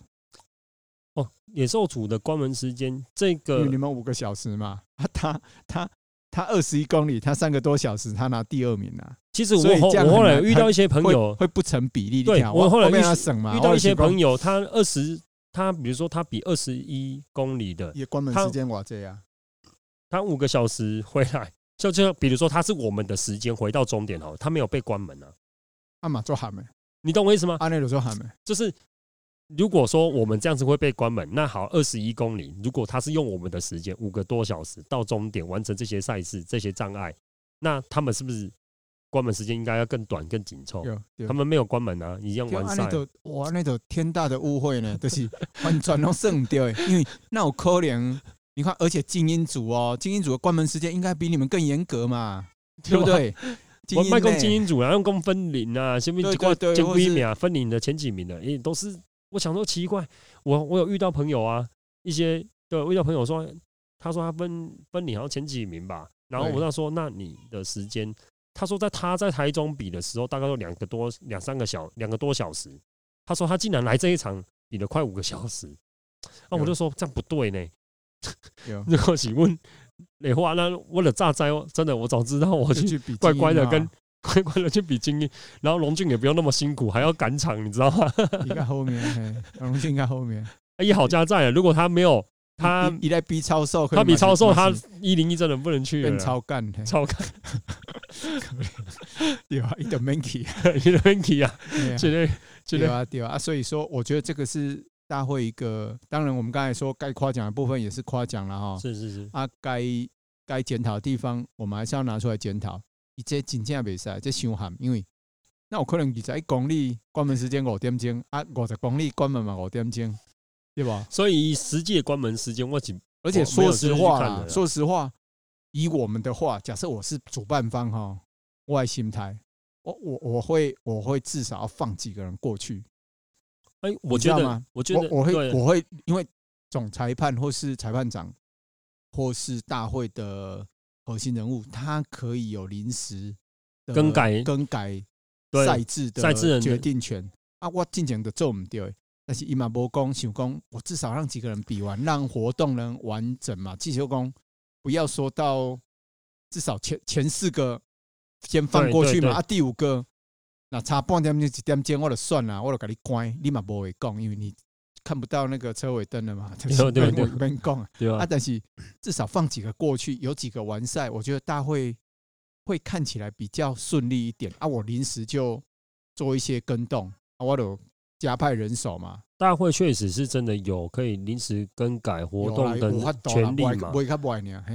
哦，野兽组的关门时间，这个你们五个小时嘛？啊他他他二十一公里，他三个多小时，他拿第二名啊。其实我后我后来遇到一些朋友会不成比例。对，我后来遇遇到一些朋友，他二十，他比如说他比二十一公里的也关门时间我这样，他五个小时回来，就就比如说他是我们的时间回到终点哦，他没有被关门啊。阿玛做喊没？你懂我意思吗？阿内鲁做喊没？就是。如果说我们这样子会被关门，那好，二十一公里，如果他是用我们的时间五个多小时到终点完成这些赛事、这些障碍，那他们是不是关门时间应该要更短、更紧凑？他们没有关门啊，一样完赛。哇，那种天大的误会呢，就是完全都胜掉，因为那我可能，你看，而且精英组哦，精英组的关门时间应该比你们更严格嘛，对不对？我卖公精英组啊，用公分龄啊，前面几挂前几名啊，分龄的前几名的，也都是。我想说奇怪，我我有遇到朋友啊，一些对，遇到朋友说，他说他分分你好像前几名吧，然后我跟他说，那你的时间，他说在他在台中比的时候，大概有两个多两三个小两个多小时，他说他竟然来这一场比了快五个小时，那我就说这样不对呢。如果请问哪话，那为了炸灾，真的我早知道我去乖乖的跟。乖乖的去比精英，然后龙俊也不用那么辛苦，还要赶场，你知道吗？应该后面，龙俊应该后面。一好加在，如果他没有他，一代比超瘦，他比超瘦，他一零一真的不能去。超干，超干。对啊，一点 manky，一点 manky 啊，绝对，对啊，对啊。所以说，我觉得这个是大会一个，当然我们刚才说该夸奖的部分也是夸奖了哈。是是是。啊，该该检讨的地方，我们还是要拿出来检讨。伊这真正袂使，这伤寒，因为那有可能二十一公里关门时间五点钟，啊，五十公里关门嘛五点钟，对吧？所以实际的关门时间我仅，而且说实话啦，说实话，以我们的话，假设我是主办方哈，我爱心态，我我我会我会至少要放几个人过去。哎，我觉得，我觉得我会我会因为总裁判或是裁判长或是大会的。核心人物，他可以有临时更改更改赛制的决定权啊！我进前的做唔对，但是伊嘛无讲想讲，我至少让几个人比完，让活动能完整嘛。季秋公不要说到至少前前四个先放过去嘛，啊，第五个那差半点钟一点钟我就算了，我就给你关，你嘛不会讲，因为你。看不到那个车尾灯了嘛？对对对，没讲对啊。但是至少放几个过去，有几个完赛，我觉得大会会看起来比较顺利一点啊。我临时就做一些跟动，我有加派人手嘛。大会确实是真的有可以临时更改活动的权利嘛？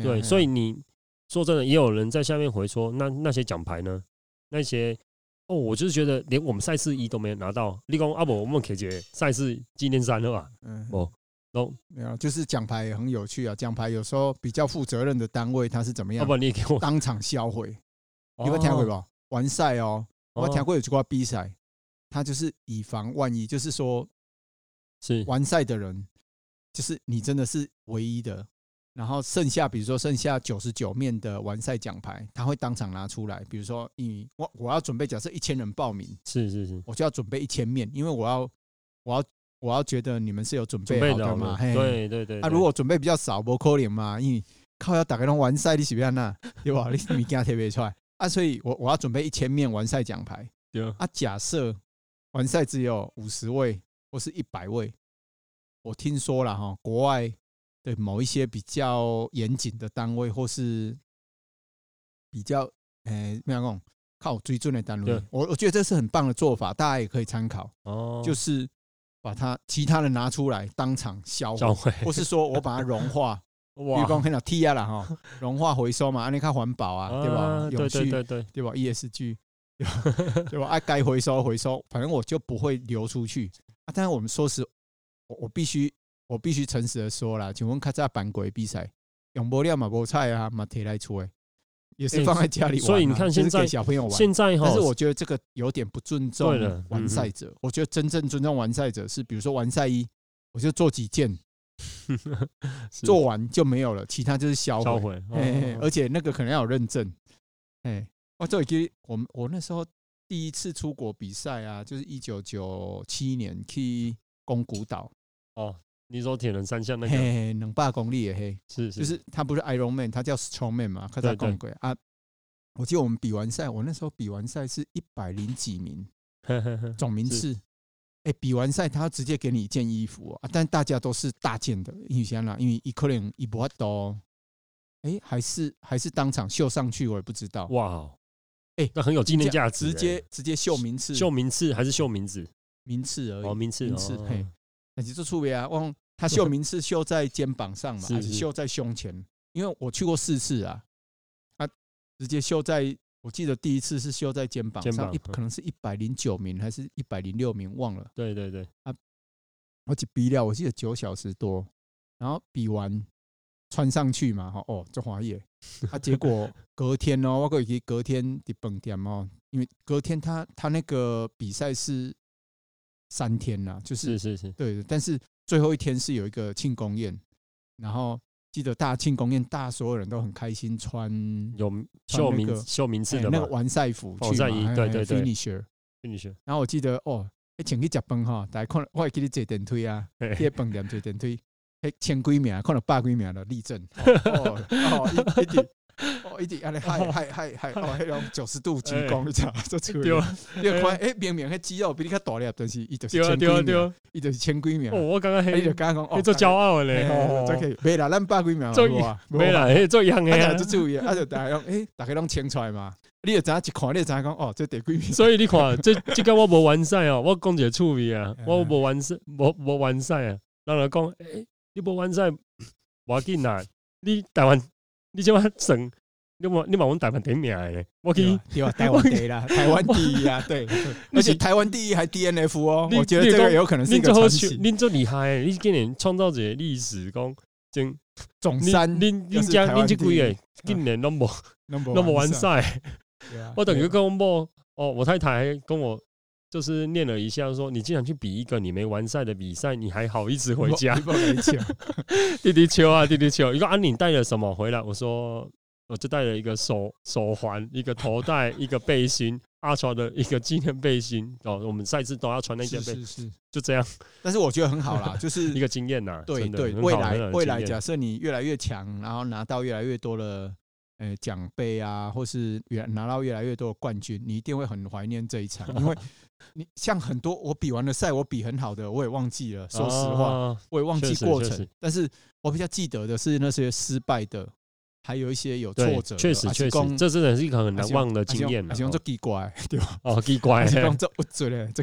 对，所以你说真的，也有人在下面回说，那那些奖牌呢？那些。哦，我就是觉得连我们赛事一都没有拿到，立功阿伯，我们可以觉赛事纪念三了吧？嗯，哦，都没有，就是奖牌也很有趣啊。奖牌有时候比较负责任的单位，他是怎么样？阿伯，你也给我当场销毁，你有听过吧？完赛哦，我听过有句话比赛，他就是以防万一，就是说，是完赛的人，就是你真的是唯一的。然后剩下，比如说剩下九十九面的完赛奖牌，他会当场拿出来。比如说，你我我要准备，假设一千人报名，是是是，我就要准备一千面，因为我要我要我要觉得你们是有准备好的嘛。对对对，对。啊，如果准备比较少，不可能嘛，因为靠要打开通完赛，你是不是那 对吧？你你给他特别出来啊，所以我我要准备一千面完赛奖牌。对啊，假设完赛只有五十位或是一百位，我听说了哈，国外。对某一些比较严谨的单位，或是比较诶，怎样讲靠追踪的单位，我我觉得这是很棒的做法，大家也可以参考。哦，就是把它其他的拿出来当场销毁，或是说我把它融化，比如讲很少 T 啊了哈，融化回收嘛，安尼较环保啊，对吧？永续，对对对吧？ESG，对吧？啊该回收回收，反正我就不会流出去啊。但是我们说实，我我必须我必须诚实的说啦，请问卡扎板鬼比赛用不了嘛？菠菜啊，嘛提来出诶。也是放在家里玩，所以你看现在小朋友玩，现在但是我觉得这个有点不尊重完赛者。我觉得真正尊重完赛者是，比如说完赛衣，我就做几件，做完就没有了，其他就是销毁。而且那个可能要有认证。哎，我这里我们我那时候第一次出国比赛啊，就是一九九七年去宫古岛哦。你说铁人三项那个，两百公里的嘿，是是，就是他不是 Iron Man，他叫 Strong Man 嘛，他在公鬼啊。我记得我们比完赛，我那时候比完赛是一百零几名 总名次。哎，比完赛他直接给你一件衣服啊，但大家都是大件的，因为什么？因为一可能一波多，哎，还是还是当场秀上去，我也不知道。哇，哎，那很有纪念价值，直接直接秀名次，秀名次还是秀名字？名次而已，名次名次，嘿。那就出别啊！忘他绣名是绣在肩膀上嘛，还是绣在胸前？因为我去过四次啊，啊直接绣在，我记得第一次是绣在肩膀上，一可能是一百零九名还是一百零六名，忘了。对对对，啊，我只比了，我记得九小时多，然后比完穿上去嘛，哦，就滑野。啊，结果 隔天哦，我可以隔天的蹦点哦，因为隔天他他那个比赛是。三天呐，就是是是是，对，但是最后一天是有一个庆功宴，然后记得大庆功宴，大所有人都很开心，穿有秀名秀名次的那个完赛服去嘛，对对对，finisher finisher。然后我记得哦，一前去食饭哈，大家看我会给你坐电梯啊，去饭店坐电梯，哎，前几名看到百几名的立正，哦 哦，一点。哦，一直安尼 嗨嗨嗨嗨，哦，迄种九十度鞠躬，你知影？做出来，你看，诶，明明迄肌肉比你较大粒，但是伊就是千几秒，伊就是千几秒。我刚刚迄就刚刚讲，哦，做骄傲嘞，哦，这可以，没啦，咱百几秒，做啊，没啦，迄，做样诶，就注意，啊，就大家用，诶，大家拢清出来嘛。你就知影一看，你就知影讲，哦，这第几名？所以你看，这 这个我无完善哦，我讲一个趣味啊，我无完善，无无完善啊。人来讲，诶，你无完善，无要紧啦，你台湾，你怎么省？你嘛，你嘛，我们 台湾第一名诶，我可以对吧？台湾第一啦，台湾第一啊，对，而且台湾第一还 DNF 哦，我觉得这个有可能是一个传奇。恁这厉害，你今年创造者历史，讲真总三，恁恁家恁这几个今年都无都无完赛。我等于跟我某哦，我太太跟我就是念了一下，说你竟然去比一个你没完赛的比赛，你还好意思回家？弟弟球啊，弟弟球，一个安宁带了什么回来？我说。我就带了一个手手环，一个头带，一个背心，阿乔的一个纪念背心。哦，我们赛事都要穿那件背心，是是是，就这样。但是我觉得很好啦，就是一个经验呐。对对，未来未来，假设你越来越强，然后拿到越来越多的呃奖杯啊，或是越拿到越来越多的冠军，你一定会很怀念这一场，因为 你像很多我比完了赛，我比很好的，我也忘记了，说实话，我也忘记过程。但是我比较记得的是那些失败的。还有一些有挫折，确实确实，这真的是一个很难忘的经验。像这奇怪，对吧？哦，奇怪，是讲这不准嘞，这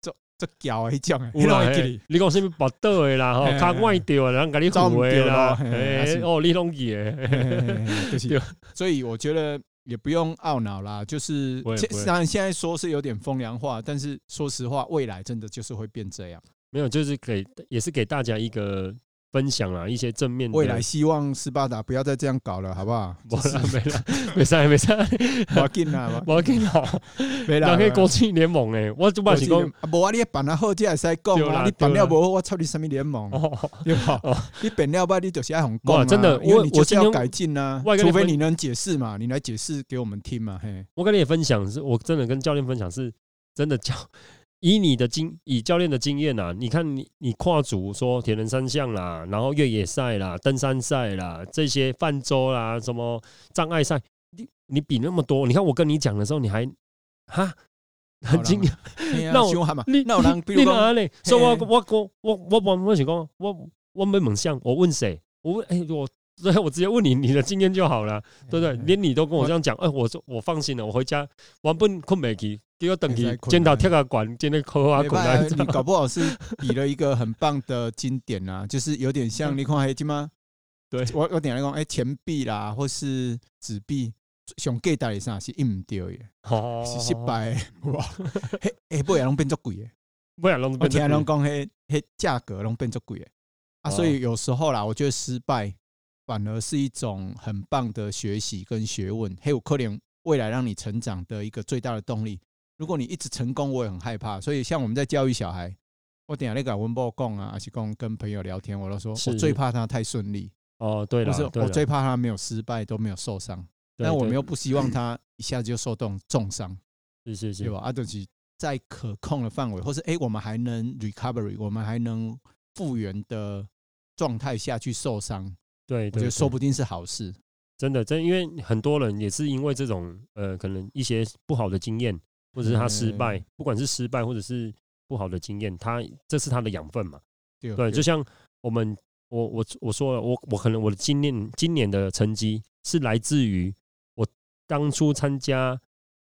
这这脚一讲哎，你讲是不是拔倒的啦？哈，卡歪掉，然后给你补回啦。哎，哦，你拢记诶，就是。所以我觉得也不用懊恼啦，就是当然现在说是有点风凉话，但是说实话，未来真的就是会变这样。没有，就是给也是给大家一个。分享了一些正面的。未来希望斯巴达不要再这样搞了，好不好？没了，没了，没事，没事。我紧啦，我紧啦，没了。可以国际联盟诶，我就把是讲，无啊，你办了好，才会使讲啊。你办了无好，我操你什么联盟？对吧？你办了吧，你就是爱红讲。真的，因为你就是要改进啊。除非你能解释嘛，你来解释给我们听嘛。嘿，我跟你也分享，是我真的跟教练分享，是真的教。以你的经，以教练的经验啊，你看你你跨组说铁人三项啦，然后越野赛啦、登山赛啦，这些泛舟啦，什么障碍赛，你你比那么多，你看我跟你讲的时候，你还哈很惊讶，那我你那我你哪里？所以我我我我我我我想讲，我我没猛象，我问谁？我问哎我，所以我直接问你你的经验就好了，对不对？连你都跟我这样讲，哎，我说我放心了，我回家我不困没起。给我等于见到跳个管，见到科啊管，你搞不好是比了一个很棒的经典啊，就是有点像你看还记吗？对，我我点来讲，哎，钱币啦，或是纸币，上价代理上是印唔掉耶，是失败 哇，嘿，哎，不然拢变作贵耶，不然拢，我听人讲，嘿，嘿，价格拢变作贵耶，啊，所以有时候啦，我觉得失败反而是一种很棒的学习跟学问，还有可能未来让你成长的一个最大的动力。如果你一直成功，我也很害怕。所以，像我们在教育小孩，我等下那个文波讲啊，还是讲跟朋友聊天，我都说我最怕他太顺利。哦，对了，我最怕他没有失败，都没有受伤。但我们又不希望他一下子就受动重伤。是是是，对吧？啊，就是在可控的范围，或是哎，我们还能 recovery，我们还能复原的状态下去受伤。对，我觉得说不定是好事。真的，真因为很多人也是因为这种呃，可能一些不好的经验。或者是他失败，不管是失败或者是不好的经验，他这是他的养分嘛？对，就像我们，我我我说了，我我可能我的经验，今年的成绩是来自于我当初参加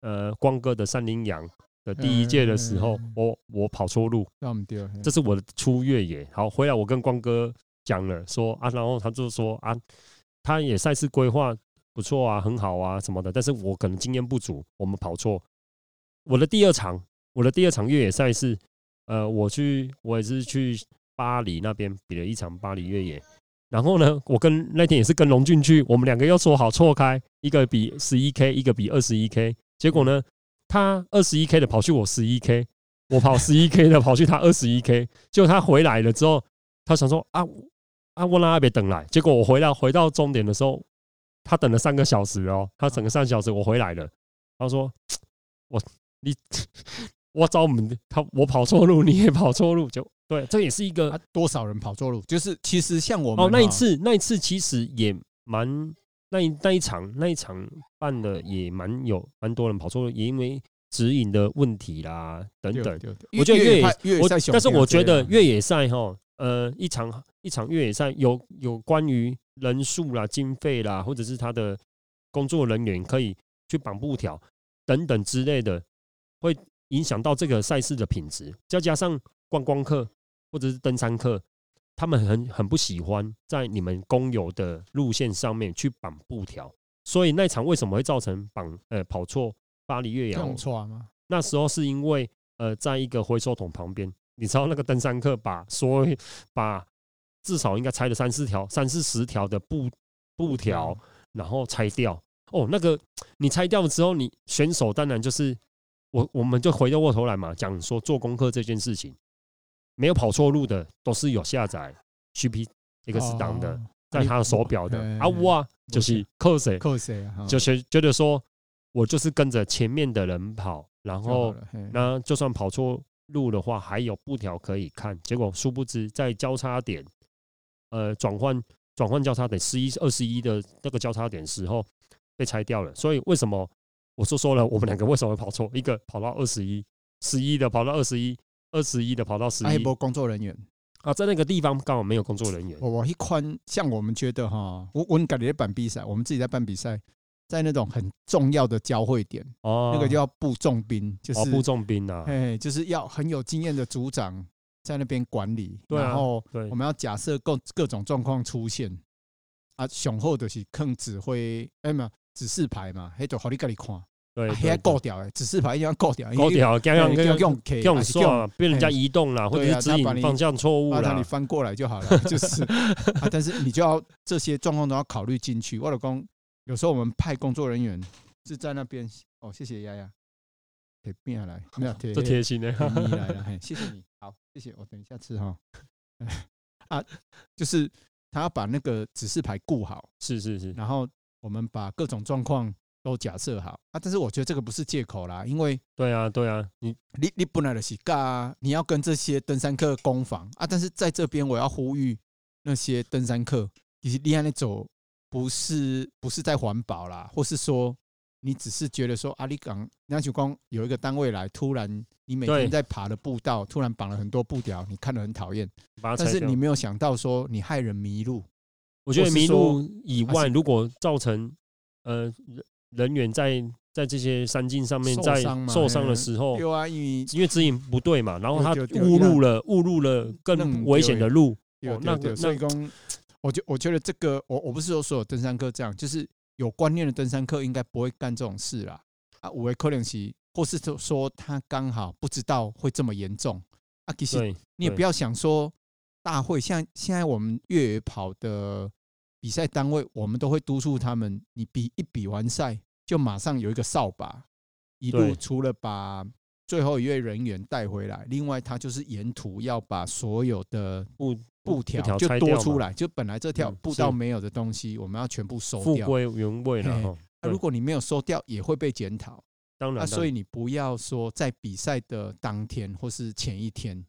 呃光哥的三零阳的第一届的时候，我我跑错路，这是我的初越野。好，回来我跟光哥讲了，说啊，然后他就说啊，他也赛事规划不错啊，很好啊什么的，但是我可能经验不足，我们跑错。我的第二场，我的第二场越野赛事，呃，我去，我也是去巴黎那边比了一场巴黎越野。然后呢，我跟那天也是跟龙俊去，我们两个又说好错开，一个比十一 K，一个比二十一 K。结果呢，他二十一 K 的跑去我十一 K，我跑十一 K 的跑去他二十一 K。结果他回来了之后，他想说啊啊，我让他别等来。结果我回来回到终点的时候，他等了三个小时哦，他等了三个小时，我回来了。他说我。你 我找我们他我跑错路，你也跑错路，就对，这也是一个、啊、多少人跑错路，就是其实像我们哦，那一次那一次其实也蛮那一那一场那一场办的也蛮有蛮多人跑错路，也因为指引的问题啦等等。我觉得越野越野赛，但是我觉得越野赛哈，呃，一场一场越野赛有有关于人数啦、经费啦，或者是他的工作人员可以去绑布条等等之类的。会影响到这个赛事的品质，再加上观光客或者是登山客，他们很很不喜欢在你们公有的路线上面去绑布条，所以那场为什么会造成绑呃跑错巴黎越野？错吗？那时候是因为呃，在一个回收桶旁边，你知道那个登山客把所有把至少应该拆了三四条、三四十条的布布条，然后拆掉。哦，那个你拆掉了之后，你选手当然就是。我我们就回过头来嘛，讲说做功课这件事情，没有跑错路的都是有下载 GPX 档的，在他的手表的啊，哇，就是扣谁扣谁，就是觉得说我就是跟着前面的人跑，然后那就算跑错路的话，还有布条可以看。结果殊不知在交叉点，呃，转换转换交叉点十一二十一的那个交叉点时候被拆掉了。所以为什么？我说说了，我们两个为什么会跑错？一个跑到二十一，十一的跑到二十一，二十一的跑到十一。还有工作人员啊，在那个地方刚好没有工作人员。我我一宽，像我们觉得哈，我我感觉办比赛，我们自己在办比赛，在那种很重要的交汇点哦，那个叫步重兵，就是步重兵呐，哎，就是要很有经验的组长在那边管理，然后我们要假设各各种状况出现啊，雄厚的是坑指挥，哎没有。指示牌嘛，迄就好你家己看。对，还挂掉诶，指示牌一定要挂掉。挂掉，这样这样这样算，被人家移动了，或者是指引方向错误了，让你翻过来就好了。就是啊，但是你就要这些状况都要考虑进去。我老公有时候我们派工作人员是在那边。哦，谢谢丫丫，贴边下来，没有 贴，这贴心的，你来了，谢谢你，好，谢谢，我等一下吃哈。啊，就是他要把那个指示牌顾好，是是是，然后。我们把各种状况都假设好。啊，但是我觉得这个不是借口啦，因为对啊，对啊，你你你本来的是嘎，你要跟这些登山客攻防。啊，但是在这边我要呼吁那些登山客，其实厉害的走不是不是在环保啦，或是说你只是觉得说阿里港那就光有一个单位来，突然你每天在爬的步道突然绑了很多步条，你看得很讨厌，但是你没有想到说你害人迷路。我觉得迷路以外，如果造成呃人人员在在这些山径上面在受伤的时候，有啊，因为因为指引不对嘛，然后他误入了误入了更危险的路。哦，那个所以讲，我觉我觉得这个我我不是说所有登山客这样，就是有观念的登山客应该不会干这种事啦。啊，五位可能是或是说他刚好不知道会这么严重啊。其实你也不要想说大会，像现在我们越野跑的比赛单位，我们都会督促他们，你比一比完赛就马上有一个扫把，一路除了把最后一位人员带回来，另外他就是沿途要把所有的布布条就多出来，就本来这条布道没有的东西，我们要全部收掉，复归原位了。那如果你没有收掉，也会被检讨。当然，所以你不要说在比赛的当天或是前一天，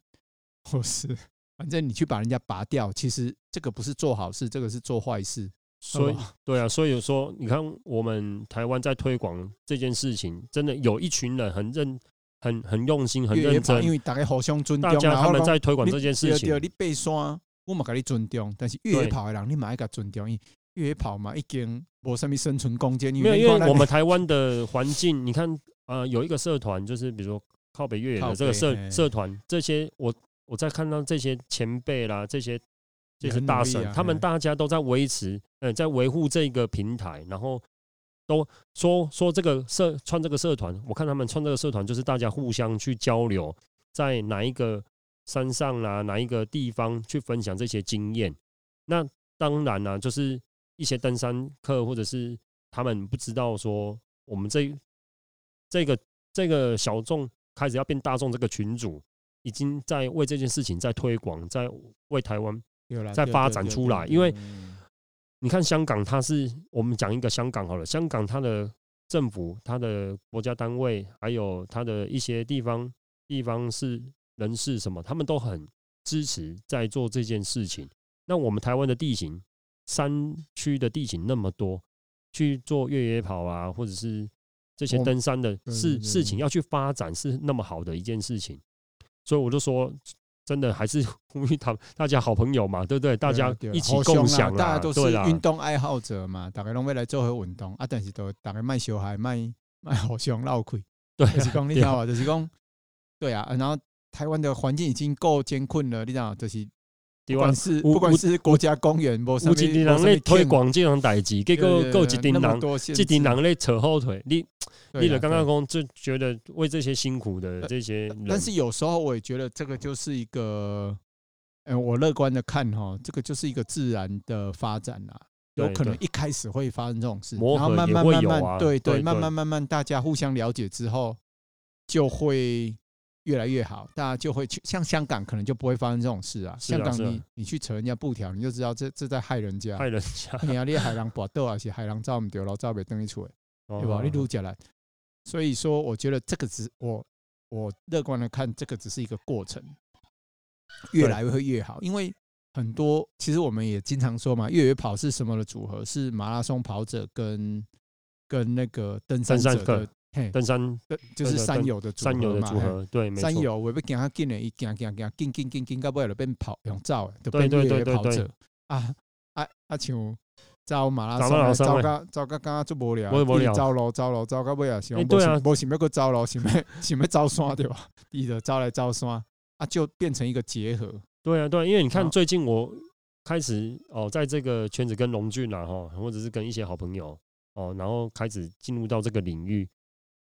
或是反正你去把人家拔掉，其实这个不是做好事，这个是做坏事。所以，对啊，所以说，你看我们台湾在推广这件事情，真的有一群人很认、很很用心、很认真，因为大家互相尊重，大家他们在推广这件事情。你爬山，我嘛给你尊重，但是越野跑的人，你嘛要给尊重。越野跑嘛，已经没什么生存空间。没有，因为我们台湾的环境，你看，呃，有一个社团，就是比如说靠北越野的这个社社团，这些我我在看到这些前辈啦，这些这些大神，他们大家都在维持，嗯，在维护这个平台，然后都说说这个社创这个社团，我看他们创这个社团，就是大家互相去交流，在哪一个山上啦，哪一个地方去分享这些经验。那当然啦，就是。一些登山客，或者是他们不知道说，我们这这个这个小众开始要变大众，这个群组已经在为这件事情在推广，在为台湾在发展出来。因为你看香港，它是我们讲一个香港好了，香港它的政府、它的国家单位，还有它的一些地方地方是人士什么，他们都很支持在做这件事情。那我们台湾的地形。山区的地形那么多，去做越野跑啊，或者是这些登山的事事情要去发展，是那么好的一件事情。所以我就说，真的还是 呼吁他们大家好朋友嘛，对不对？大家一起共享，大家都是运动爱好者嘛，大家拢会来做好运动啊。但是都大家卖小孩卖卖互相闹亏，对，就是讲你知道啊，就是讲对啊。然后台湾的环境已经够艰困了，你知道就是。不管是不管是国家公园，无一群人咧推广这种代志，结果够一群人，一群人咧扯后腿。你，你的刚刚功就觉得为这些辛苦的这些，但是有时候我也觉得这个就是一个，嗯，我乐观的看哈，这个就是一个自然的发展啦。有可能一开始会发生这种事，然后慢慢慢慢，对对，慢慢慢慢大家互相了解之后，就会。越来越好，大家就会去。像香港可能就不会发生这种事啊。香港你你去扯人家布条，你就知道这这在害人家，害人家。你啊，你海浪搏斗啊，是海浪照唔掉，然后照被登一出来，对吧？你录起来。所以说，我觉得这个只我我乐观的看，这个只是一个过程，越来越会越好。因为很多其实我们也经常说嘛，越野跑是什么的组合？是马拉松跑者跟跟那个登山者的。登山就是山友的山友的组合，对，山友我要行较紧的，伊行行行，紧紧紧紧，到尾了变跑用走的，就变越野跑者啊啊啊！像走马拉松，走到走到刚刚就无聊，走路走路走到尾啊，想无想无想要搁走路，想要 想要走山对吧？伊就走来走山啊，就变成一个结合。对啊，对，因为你看最近我开始哦，在这个圈子跟龙俊啊哈，或者是跟一些好朋友哦，然后开始进入到这个领域。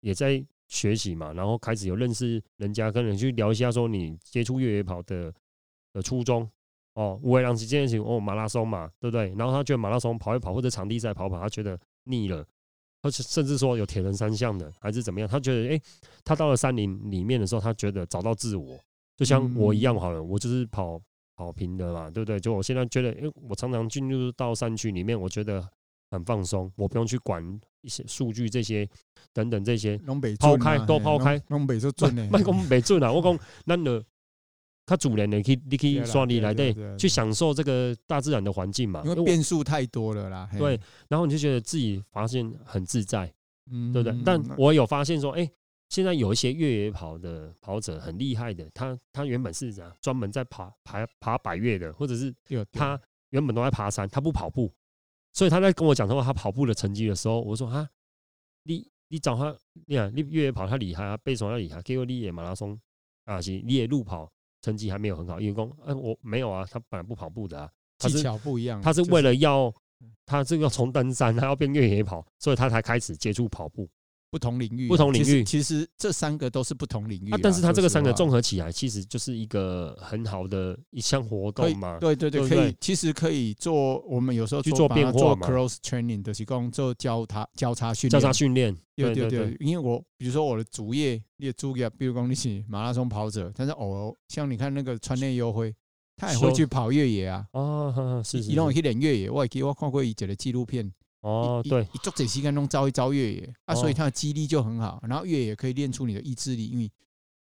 也在学习嘛，然后开始有认识人家，跟人去聊一下，说你接触越野跑的的初衷哦，五位两起这件事情哦，马拉松嘛，对不对？然后他觉得马拉松跑一跑或者场地赛跑跑，他觉得腻了，而且甚至说有铁人三项的还是怎么样，他觉得哎，他到了山林里面的时候，他觉得找到自我，就像我一样好了，我就是跑跑平的嘛，对不对？就我现在觉得，哎，我常常进入到山区里面，我觉得很放松，我不用去管一些数据这些。等等这些，抛开都抛开，拢袂说准的，卖讲袂准啊！我讲，咱的较自然的去，你可以刷你来对，去享受这个大自然的环境嘛。因为变数太多了啦。对，然后你就觉得自己发现很自在，嗯对不对？但我有发现说，哎，现在有一些越野跑的跑者很厉害的，他他原本是这样专门在爬爬爬百越的，或者是他原本都在爬山，他不跑步，所以他在跟我讲的话，他跑步的成绩的时候，我说啊，你。你找他，你看你越野跑他厉害啊，背手要厉害，结果你也马拉松啊，是你也路跑成绩还没有很好，因为工，嗯，我没有啊，他本来不跑步的啊，技巧不一样，他是为了要他这个从登山，他要变越野跑，所以他才开始接触跑步。不同领域，不同领域，其实这三个都是不同领域。但是它这个三个综合起来，其实就是一个很好的一项活动嘛。对对对，可以，其实可以做。我们有时候去做变化嘛，cross training 的提供做交叉交叉训练。交叉训练，对对对。因为我比如说我的主业，你的主业，比如说你是马拉松跑者，但是偶尔像你看那个川内优辉，他也会去跑越野啊。哦，是是。伊拢会去练越野，我也记我看过以前的纪录片。哦，对，你做这时间中招一招越野啊，所以它的肌力就很好。然后越野可以练出你的意志力，因为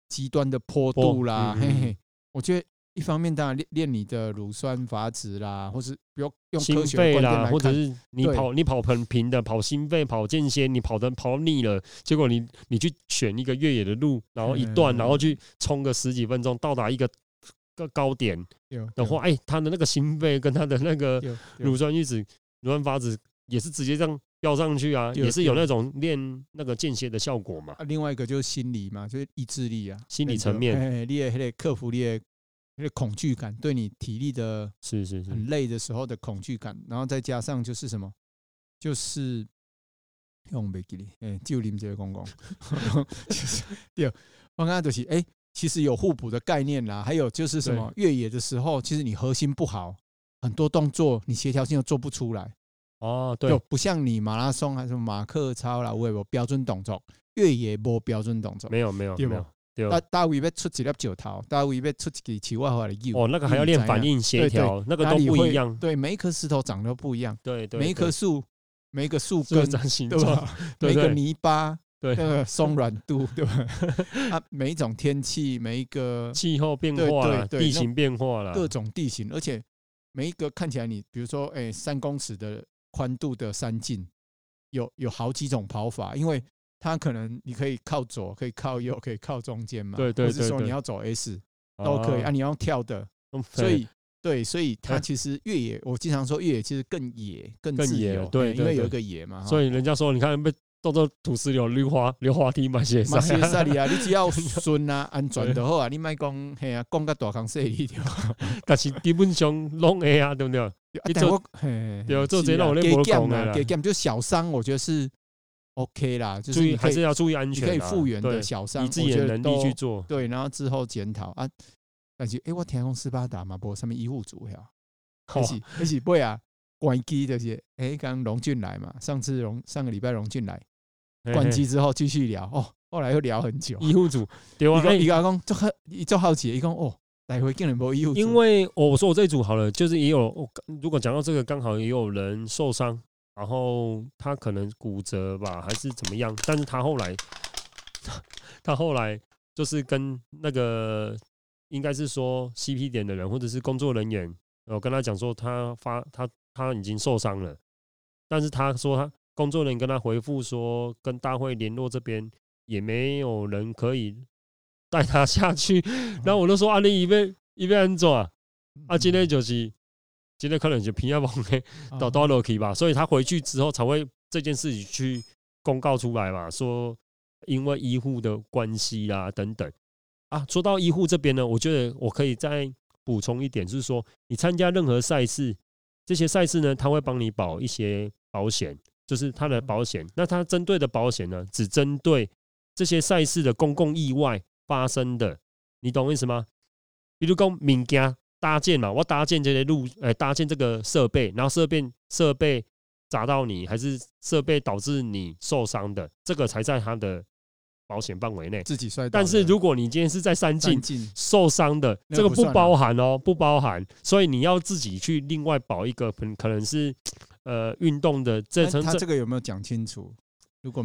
极端的坡度啦，嘿嘿。我觉得一方面当然练练你的乳酸阀值啦，或是比如用科学观点来看，或者是你跑你跑很平的跑心肺跑间歇，你跑的跑腻了，结果你你去选一个越野的路，然后一段，然后去冲个十几分钟，到达一个个高点的话，哎，他的那个心肺跟他的那个乳酸阈值、乳酸阀值。也是直接这样飙上去啊，也是有那种练那个间歇的效果嘛。另外一个就是心理嘛，就是意志力啊，心理层面，你也克服你的那个恐惧感，对你体力的，是是是，很累的时候的恐惧感，然后再加上就是什么，就是用没给你，哎，就你们这位公公，就是第二，刚刚就是哎，其实有互补的概念啦，还有就是什么越野的时候，其实你核心不好，很多动作你协调性又做不出来。哦，对，不像你马拉松还是马克操啦，我有标准动作，越野无标准动作，没有没有没有。大大卫要出一粒石头，大卫要出一个奇怪化的油。哦，那个还要练反应协调，那个都不一样。对，每一颗石头长得不一样。对对，每一棵树，每一个树根，对吧？每个泥巴，对，那个松软度，对吧？啊，每一种天气，每一个气候变化，地形变化了，各种地形，而且每一个看起来，你比如说，哎，三公尺的。宽度的山径有有好几种跑法，因为它可能你可以靠左，可以靠右，可以靠中间嘛。对对对，或是说你要走 S 都可以啊，你要跳的。所以对，所以它其实越野，我经常说越野其实更野、更自由。对，因为有一个野嘛。所以人家说，你看被豆豆土石流溜滑溜滑梯嘛，些啥？些啥哩啊？你只要顺啊、安全就好啊。你莫讲嘿啊，讲个大康势力条，但是基本上拢会啊，对不对？你做嘿，有做这种给减嘛？给减就小伤，我觉得是 OK 啦，就是还是要注意安全，可以复原的小伤，以自己的能力去做。对，然后之后检讨啊，但是哎，我天空斯巴达嘛，不上面医护组呀，还是还是不会啊，关机这些。哎，刚龙俊来嘛，上次龙上个礼拜龙俊来，关机之后继续聊哦，后来又聊很久。医护组，对啊，一个讲就很就好奇，一讲哦。来回更人不有，因为我说我这一组好了，就是也有，如果讲到这个，刚好也有人受伤，然后他可能骨折吧，还是怎么样？但是他后来，他后来就是跟那个应该是说 CP 点的人或者是工作人员，我跟他讲说他发他他已经受伤了，但是他说他工作人员跟他回复说跟大会联络这边也没有人可以。带他下去，然后我就说：“啊，你一边一边安怎？啊，啊今天就是今天可能就平安忘的到到楼梯吧。所以他回去之后才会这件事情去公告出来嘛，说因为医护的关系啊等等啊。说到医护这边呢，我觉得我可以再补充一点，就是说你参加任何赛事，这些赛事呢，他会帮你保一些保险，就是他的保险。那他针对的保险呢，只针对这些赛事的公共意外。”发生的，你懂我意思吗？比如讲，物件搭建嘛，我搭建这些路，呃，搭建这个设备，然后设备设备砸到你，还是设备导致你受伤的，这个才在他的保险范围内。自己摔。但是如果你今天是在山进受伤的，这个不包含哦，不包含，所以你要自己去另外保一个，可能是呃运动的这层。他这个有没有讲清楚？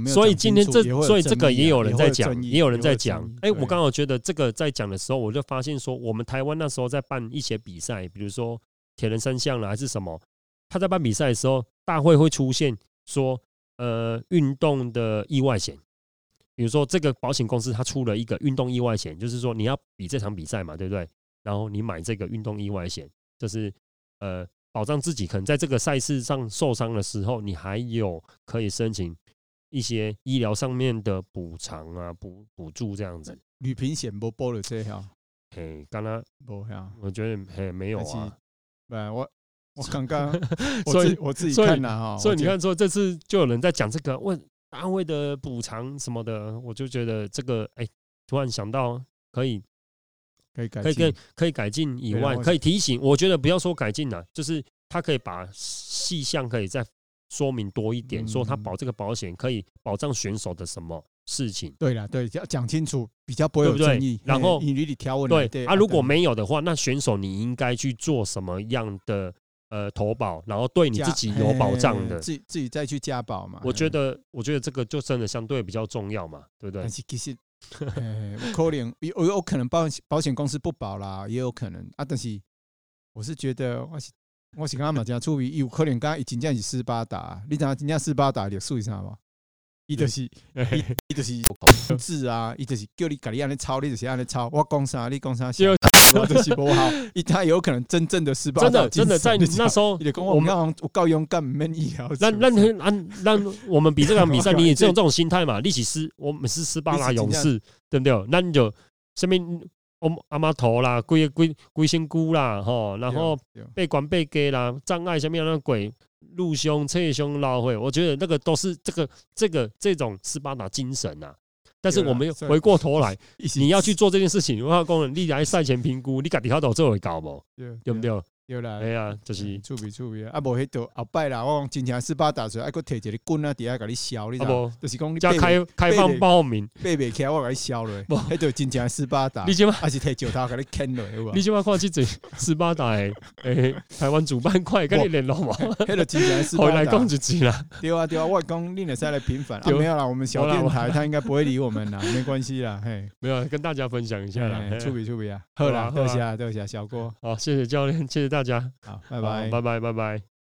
所以今天这，所以这个也有人在讲，也有人在讲。哎，我刚好觉得这个在讲的时候，我就发现说，我们台湾那时候在办一些比赛，比如说铁人三项了还是什么，他在办比赛的时候，大会会出现说，呃，运动的意外险，比如说这个保险公司它出了一个运动意外险，就是说你要比这场比赛嘛，对不对？然后你买这个运动意外险，就是呃，保障自己可能在这个赛事上受伤的时候，你还有可以申请。一些医疗上面的补偿啊、补补助这样子。旅平险不报了这条？嘿，刚刚不呀？我觉得嘿没有啊。不，我 我刚刚所以我自己看了哈，所以你看说这次就有人在讲这个问单位的补偿什么的，我就觉得这个哎，突然想到可以。可以改，可以可可以改进以外，可以提醒。我觉得不要说改进了，就是他可以把细项可以再说明多一点，说他保这个保险可以保障选手的什么事情。对了，对，要讲清楚，比较不会有争议。然后你你条文对啊，如果没有的话，那选手你应该去做什么样的呃投保，然后对你自己有保障的，自己自己再去加保嘛。我觉得，我觉得这个就真的相对比较重要嘛，对不对？其实。可能有有可能保保险公司不保啦，也有可能啊。但是我是觉得，我是我是感觉嘛讲，出于有可能刚刚已经这样是斯巴达，你知道今天斯巴达历史是啥吗？伊就是 伊伊就是控制啊，伊就是叫你家己安尼抄，你就是安尼抄。我讲啥，你讲啥，我就是不好。伊他有可能真正的斯巴达，真的真的在那时候，我们我够勇敢，没医疗。那那那那我们比这场比赛，你也是有这种心态嘛？利息斯，我们是斯巴达勇士，对不对？那你就下面我阿妈头啦，龟龟龟仙姑啦，吼，然后被管被给啦，障碍下面那鬼。陆兄、侧胸、老会，我觉得那个都是这个、这个、这种斯巴达精神啊。但是我们回过头来，你要去做这件事情，文化工人，你来赛前评估，你家底下都做会搞不？对不对？有啦，哎呀，就是趣味趣味啊！啊，无迄度后摆啦，我讲真正斯巴达出来，还佫摕一个棍啊，底下甲你削，你知道？就是讲你开开放报名，背袂起来，我甲你削落。无，迄度真正斯巴达，你还是摕石头甲你砍落，有无？你起码看这嘴斯巴达诶，诶，台湾主办快跟你联络嘛？迄度真正斯巴达。回来讲就知啦。对啊对啊，我讲你会使来平反啊，没有啦，我们小电台他应该不会理我们啦，没关系啦，嘿，没有跟大家分享一下啦，趣味趣味啊，好啦，多谢多谢小郭，好，谢谢教练，谢谢大家，好。拜拜拜拜拜拜。